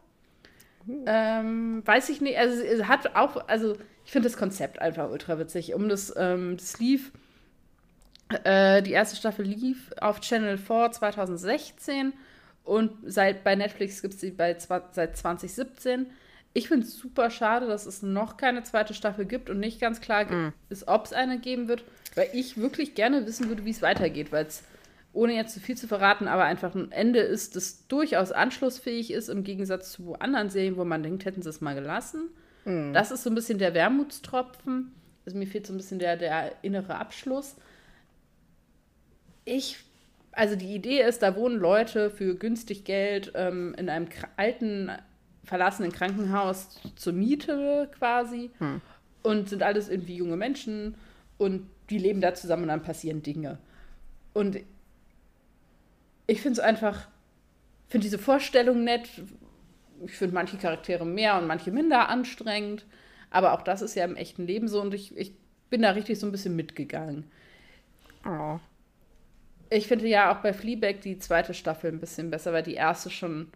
Uh. Ähm, weiß ich nicht, also es hat auch, also ich finde das Konzept einfach ultra witzig. Um das, ähm, das lief, äh, die erste Staffel lief auf Channel 4 2016 und seit bei Netflix gibt es sie bei, seit 2017. Ich finde es super schade, dass es noch keine zweite Staffel gibt und nicht ganz klar mm. ist, ob es eine geben wird, weil ich wirklich gerne wissen würde, wie es weitergeht, weil es ohne jetzt zu viel zu verraten, aber einfach ein Ende ist, das durchaus anschlussfähig ist, im Gegensatz zu anderen Serien, wo man denkt, hätten sie es mal gelassen. Mhm. Das ist so ein bisschen der Wermutstropfen. Also mir fehlt so ein bisschen der, der innere Abschluss. Ich also die Idee ist, da wohnen Leute für günstig Geld ähm, in einem alten, verlassenen Krankenhaus zur Miete quasi hm. und sind alles irgendwie junge Menschen und die leben da zusammen und dann passieren Dinge. Und ich finde es einfach, finde diese Vorstellung nett. Ich finde manche Charaktere mehr und manche minder anstrengend. Aber auch das ist ja im echten Leben so und ich, ich bin da richtig so ein bisschen mitgegangen. Oh. Ich finde ja auch bei Fleabag die zweite Staffel ein bisschen besser, weil die erste schon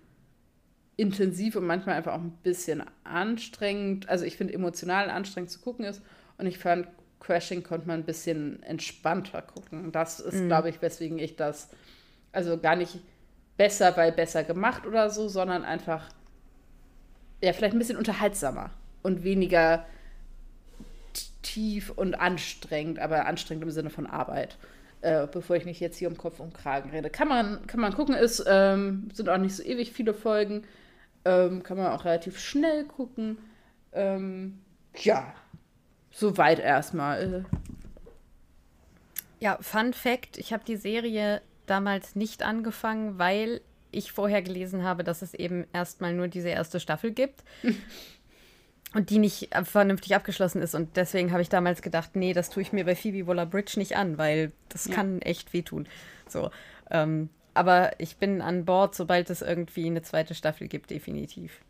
intensiv und manchmal einfach auch ein bisschen anstrengend, also ich finde emotional anstrengend zu gucken ist. Und ich fand, Crashing konnte man ein bisschen entspannter gucken. Das ist, mhm. glaube ich, weswegen ich das, also gar nicht besser, weil besser gemacht oder so, sondern einfach, ja, vielleicht ein bisschen unterhaltsamer und weniger tief und anstrengend, aber anstrengend im Sinne von Arbeit äh, bevor ich mich jetzt hier um Kopf und Kragen rede. Kann man, kann man gucken, ist, ähm, sind auch nicht so ewig viele Folgen. Ähm, kann man auch relativ schnell gucken. Ähm, ja, soweit erstmal. Ja, Fun Fact: Ich habe die Serie damals nicht angefangen, weil ich vorher gelesen habe, dass es eben erstmal nur diese erste Staffel gibt. [LAUGHS] und die nicht vernünftig abgeschlossen ist. Und deswegen habe ich damals gedacht, nee, das tue ich mir bei Phoebe Waller-Bridge nicht an, weil das ja. kann echt wehtun. So, ähm, aber ich bin an Bord, sobald es irgendwie eine zweite Staffel gibt, definitiv.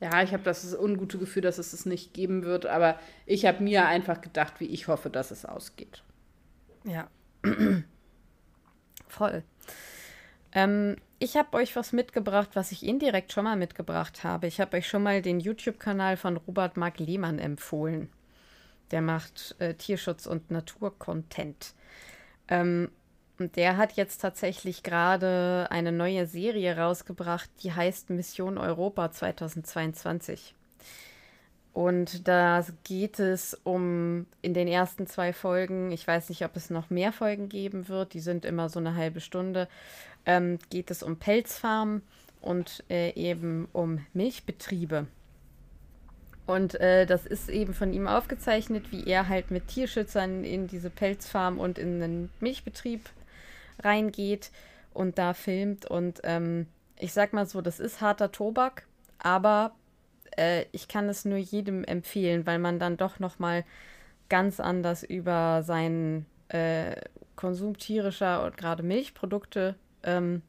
Ja, ich habe das ungute Gefühl, dass es es nicht geben wird, aber ich habe mir einfach gedacht, wie ich hoffe, dass es ausgeht. Ja. [CLEARS THROAT] Voll. Ähm, ich habe euch was mitgebracht, was ich indirekt schon mal mitgebracht habe. Ich habe euch schon mal den YouTube-Kanal von Robert Mark Lehmann empfohlen. Der macht äh, Tierschutz und Naturcontent. Ähm, und der hat jetzt tatsächlich gerade eine neue Serie rausgebracht, die heißt Mission Europa 2022. Und da geht es um in den ersten zwei Folgen, ich weiß nicht, ob es noch mehr Folgen geben wird, die sind immer so eine halbe Stunde, ähm, geht es um Pelzfarmen und äh, eben um Milchbetriebe. Und äh, das ist eben von ihm aufgezeichnet, wie er halt mit Tierschützern in diese Pelzfarm und in den Milchbetrieb reingeht und da filmt. Und ähm, ich sag mal so, das ist harter Tobak, aber äh, ich kann es nur jedem empfehlen, weil man dann doch noch mal ganz anders über seinen äh, Konsum tierischer und gerade Milchprodukte ähm,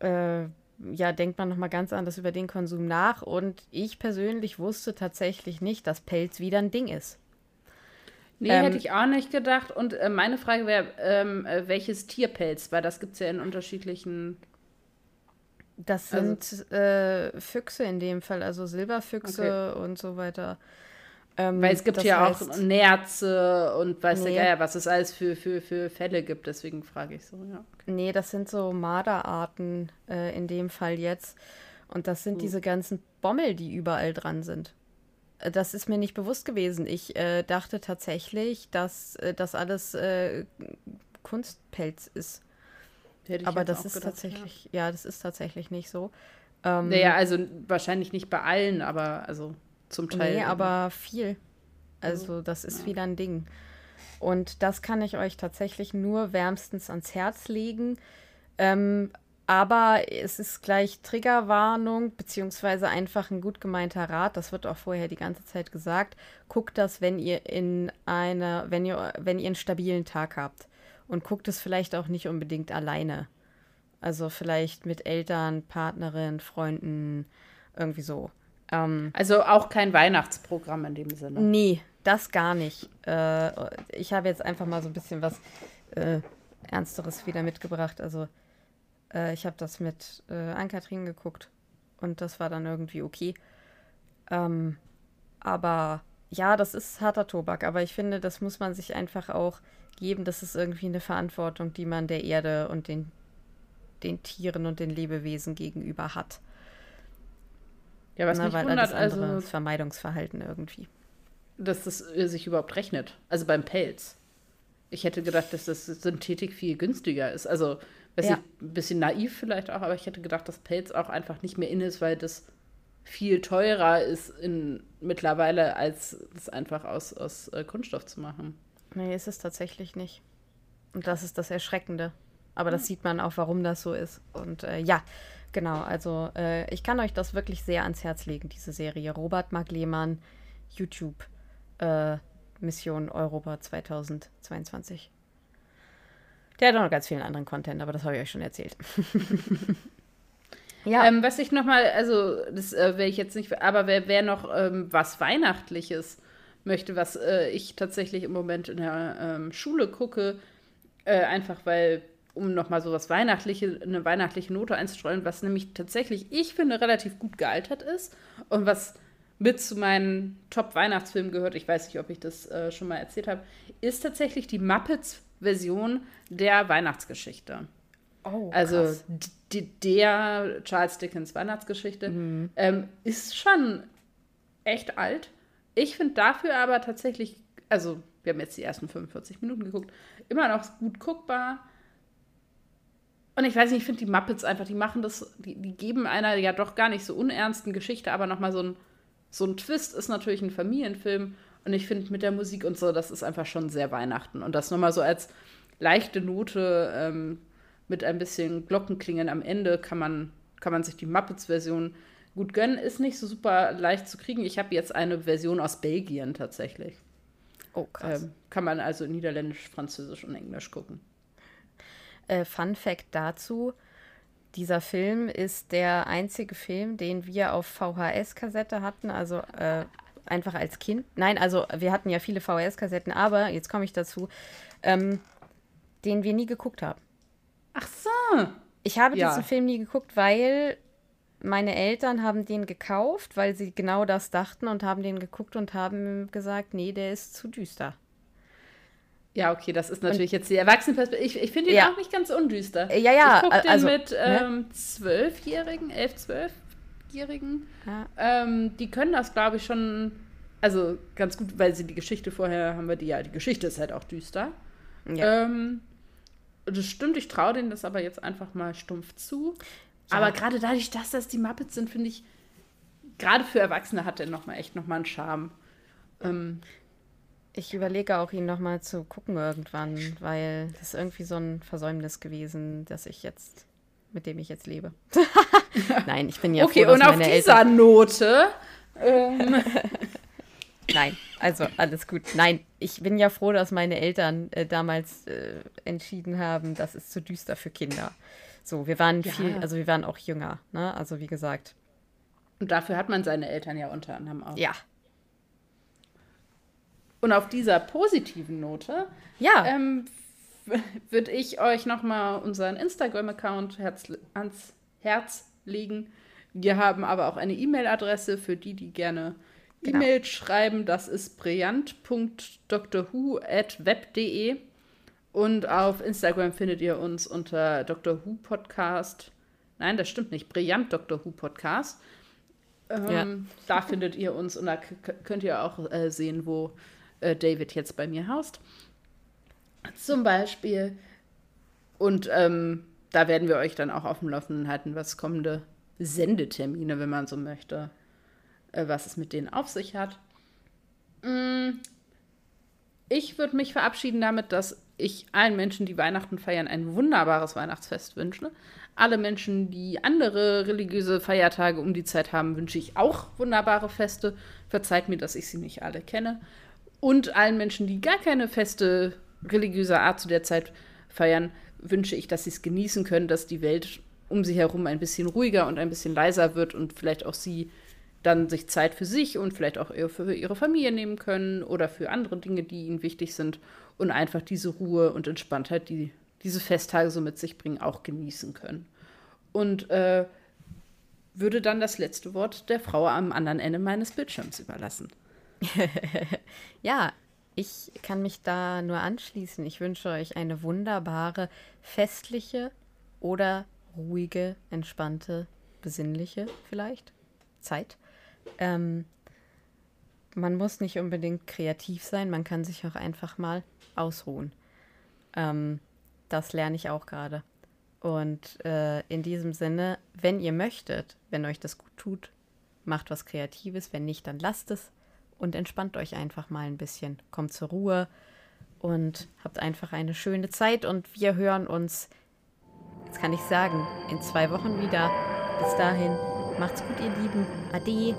äh, ja, denkt man nochmal ganz anders über den Konsum nach. Und ich persönlich wusste tatsächlich nicht, dass Pelz wieder ein Ding ist. Nee, ähm, hätte ich auch nicht gedacht. Und äh, meine Frage wäre, ähm, äh, welches Tierpelz? Weil das gibt es ja in unterschiedlichen. Das also sind also, äh, Füchse in dem Fall, also Silberfüchse okay. und so weiter. Ähm, Weil es gibt ja heißt, auch Nerze und weiß nee. der Geier, was es alles für, für, für Fälle gibt. Deswegen frage ich so, ja. Okay. Nee, das sind so Marderarten äh, in dem Fall jetzt. Und das sind uh. diese ganzen Bommel, die überall dran sind. Äh, das ist mir nicht bewusst gewesen. Ich äh, dachte tatsächlich, dass äh, das alles äh, Kunstpelz ist. Aber das ist gedacht, tatsächlich, ja. ja. das ist tatsächlich nicht so. Ähm, naja, also wahrscheinlich nicht bei allen, aber also zum Teil. Nee, aber viel. Also das ist wieder ein Ding. Und das kann ich euch tatsächlich nur wärmstens ans Herz legen. Ähm, aber es ist gleich Triggerwarnung, beziehungsweise einfach ein gut gemeinter Rat. Das wird auch vorher die ganze Zeit gesagt. Guckt das, wenn ihr in einer, wenn ihr, wenn ihr einen stabilen Tag habt. Und guckt es vielleicht auch nicht unbedingt alleine. Also vielleicht mit Eltern, Partnerin, Freunden, irgendwie so. Ähm, also auch kein Weihnachtsprogramm in dem Sinne. Nee, das gar nicht. Äh, ich habe jetzt einfach mal so ein bisschen was äh, Ernsteres wieder mitgebracht. Also äh, ich habe das mit äh, Ann-Kathrin geguckt und das war dann irgendwie okay. Ähm, aber ja, das ist harter Tobak, aber ich finde, das muss man sich einfach auch geben. Das ist irgendwie eine Verantwortung, die man der Erde und den, den Tieren und den Lebewesen gegenüber hat. Ja, was Na, mich weil wundert, also das Vermeidungsverhalten irgendwie. Dass das äh, sich überhaupt rechnet. Also beim Pelz. Ich hätte gedacht, dass das Synthetik viel günstiger ist. Also ja. ein bisschen naiv vielleicht auch, aber ich hätte gedacht, dass Pelz auch einfach nicht mehr in ist, weil das viel teurer ist in, mittlerweile, als es einfach aus, aus äh, Kunststoff zu machen. Nee, ist es tatsächlich nicht. Und das ist das Erschreckende. Aber das sieht man auch, warum das so ist. Und äh, ja, genau. Also äh, ich kann euch das wirklich sehr ans Herz legen, diese Serie. Robert Mark Lehmann, YouTube äh, Mission Europa 2022. Der hat auch noch ganz vielen anderen Content, aber das habe ich euch schon erzählt. [LAUGHS] ja. Ähm, was ich noch mal, also das äh, wäre ich jetzt nicht, aber wer, wer noch ähm, was Weihnachtliches möchte, was äh, ich tatsächlich im Moment in der ähm, Schule gucke, äh, einfach weil um nochmal so was Weihnachtliche, eine weihnachtliche Note einzustreuen, was nämlich tatsächlich, ich finde, relativ gut gealtert ist und was mit zu meinen Top-Weihnachtsfilmen gehört, ich weiß nicht, ob ich das äh, schon mal erzählt habe, ist tatsächlich die Muppets-Version der Weihnachtsgeschichte. Oh, also der Charles Dickens Weihnachtsgeschichte mhm. ähm, ist schon echt alt. Ich finde dafür aber tatsächlich, also wir haben jetzt die ersten 45 Minuten geguckt, immer noch gut guckbar. Und ich weiß nicht, ich finde die Muppets einfach, die machen das, die, die geben einer ja doch gar nicht so unernsten Geschichte, aber nochmal so ein, so ein Twist ist natürlich ein Familienfilm. Und ich finde mit der Musik und so, das ist einfach schon sehr Weihnachten. Und das nochmal so als leichte Note ähm, mit ein bisschen Glockenklingen am Ende kann man, kann man sich die Muppets-Version gut gönnen. Ist nicht so super leicht zu kriegen. Ich habe jetzt eine Version aus Belgien tatsächlich. Oh, krass. Ähm, kann man also Niederländisch, Französisch und Englisch gucken. Äh, Fun Fact dazu: Dieser Film ist der einzige Film, den wir auf VHS-Kassette hatten, also äh, einfach als Kind. Nein, also wir hatten ja viele VHS-Kassetten, aber jetzt komme ich dazu, ähm, den wir nie geguckt haben. Ach so. Ich habe ja. diesen Film nie geguckt, weil meine Eltern haben den gekauft, weil sie genau das dachten und haben den geguckt und haben gesagt, nee, der ist zu düster. Ja, okay, das ist natürlich und, jetzt die Erwachsenenperspektive. Ich, ich finde ihn ja. auch nicht ganz undüster. Ja, ja. Ich gucke den also, mit ne? ähm, Zwölfjährigen, elf, zwölfjährigen. Ähm, die können das, glaube ich, schon, also ganz gut, weil sie die Geschichte vorher haben wir die, ja, die Geschichte ist halt auch düster. Ja. Ähm, das stimmt, ich traue denen das aber jetzt einfach mal stumpf zu. Ja. Aber gerade dadurch, dass das die Muppets sind, finde ich, gerade für Erwachsene hat der nochmal echt nochmal einen Charme. Ähm, ich überlege auch, ihn nochmal zu gucken irgendwann, weil das ist irgendwie so ein Versäumnis gewesen, dass ich jetzt, mit dem ich jetzt lebe. [LAUGHS] Nein, ich bin ja Okay, froh, und auf dieser Eltern... Note. Ähm. [LAUGHS] Nein, also alles gut. Nein, ich bin ja froh, dass meine Eltern äh, damals äh, entschieden haben, das ist zu düster für Kinder. So, wir waren ja. viel, also wir waren auch jünger, ne? Also wie gesagt. Und dafür hat man seine Eltern ja unter anderem auch. Ja, und auf dieser positiven Note ja. ähm, würde ich euch nochmal unseren Instagram-Account ans Herz legen. Wir haben aber auch eine E-Mail-Adresse für die, die gerne genau. E-Mail schreiben. Das ist brillant.drwho.web.de. Und auf Instagram findet ihr uns unter Dr. Who Podcast. Nein, das stimmt nicht. Brillant Dr. Who Podcast. Ähm, ja. Da findet ihr uns und da könnt ihr auch äh, sehen, wo äh, David jetzt bei mir haust. Zum Beispiel. Und ähm, da werden wir euch dann auch auf dem Laufenden halten, was kommende Sendetermine, wenn man so möchte, was es mit denen auf sich hat. Mm, ich würde mich verabschieden damit, dass ich allen Menschen, die Weihnachten feiern, ein wunderbares Weihnachtsfest wünsche. Alle Menschen, die andere religiöse Feiertage um die Zeit haben, wünsche ich auch wunderbare Feste. Verzeiht mir, dass ich sie nicht alle kenne. Und allen Menschen, die gar keine feste religiöse Art zu der Zeit feiern, wünsche ich, dass sie es genießen können, dass die Welt um sie herum ein bisschen ruhiger und ein bisschen leiser wird und vielleicht auch sie dann sich Zeit für sich und vielleicht auch für ihre Familie nehmen können oder für andere Dinge, die ihnen wichtig sind und einfach diese Ruhe und Entspanntheit, die diese Festtage so mit sich bringen, auch genießen können. Und äh, würde dann das letzte Wort der Frau am anderen Ende meines Bildschirms überlassen. [LAUGHS] ja, ich kann mich da nur anschließen. Ich wünsche euch eine wunderbare, festliche oder ruhige, entspannte, besinnliche vielleicht Zeit. Ähm, man muss nicht unbedingt kreativ sein, man kann sich auch einfach mal ausruhen. Ähm, das lerne ich auch gerade. Und äh, in diesem Sinne, wenn ihr möchtet, wenn euch das gut tut, macht was Kreatives. Wenn nicht, dann lasst es und entspannt euch einfach mal ein bisschen. Kommt zur Ruhe und habt einfach eine schöne Zeit und wir hören uns, jetzt kann ich sagen, in zwei Wochen wieder. Bis dahin, macht's gut, ihr Lieben. Ade.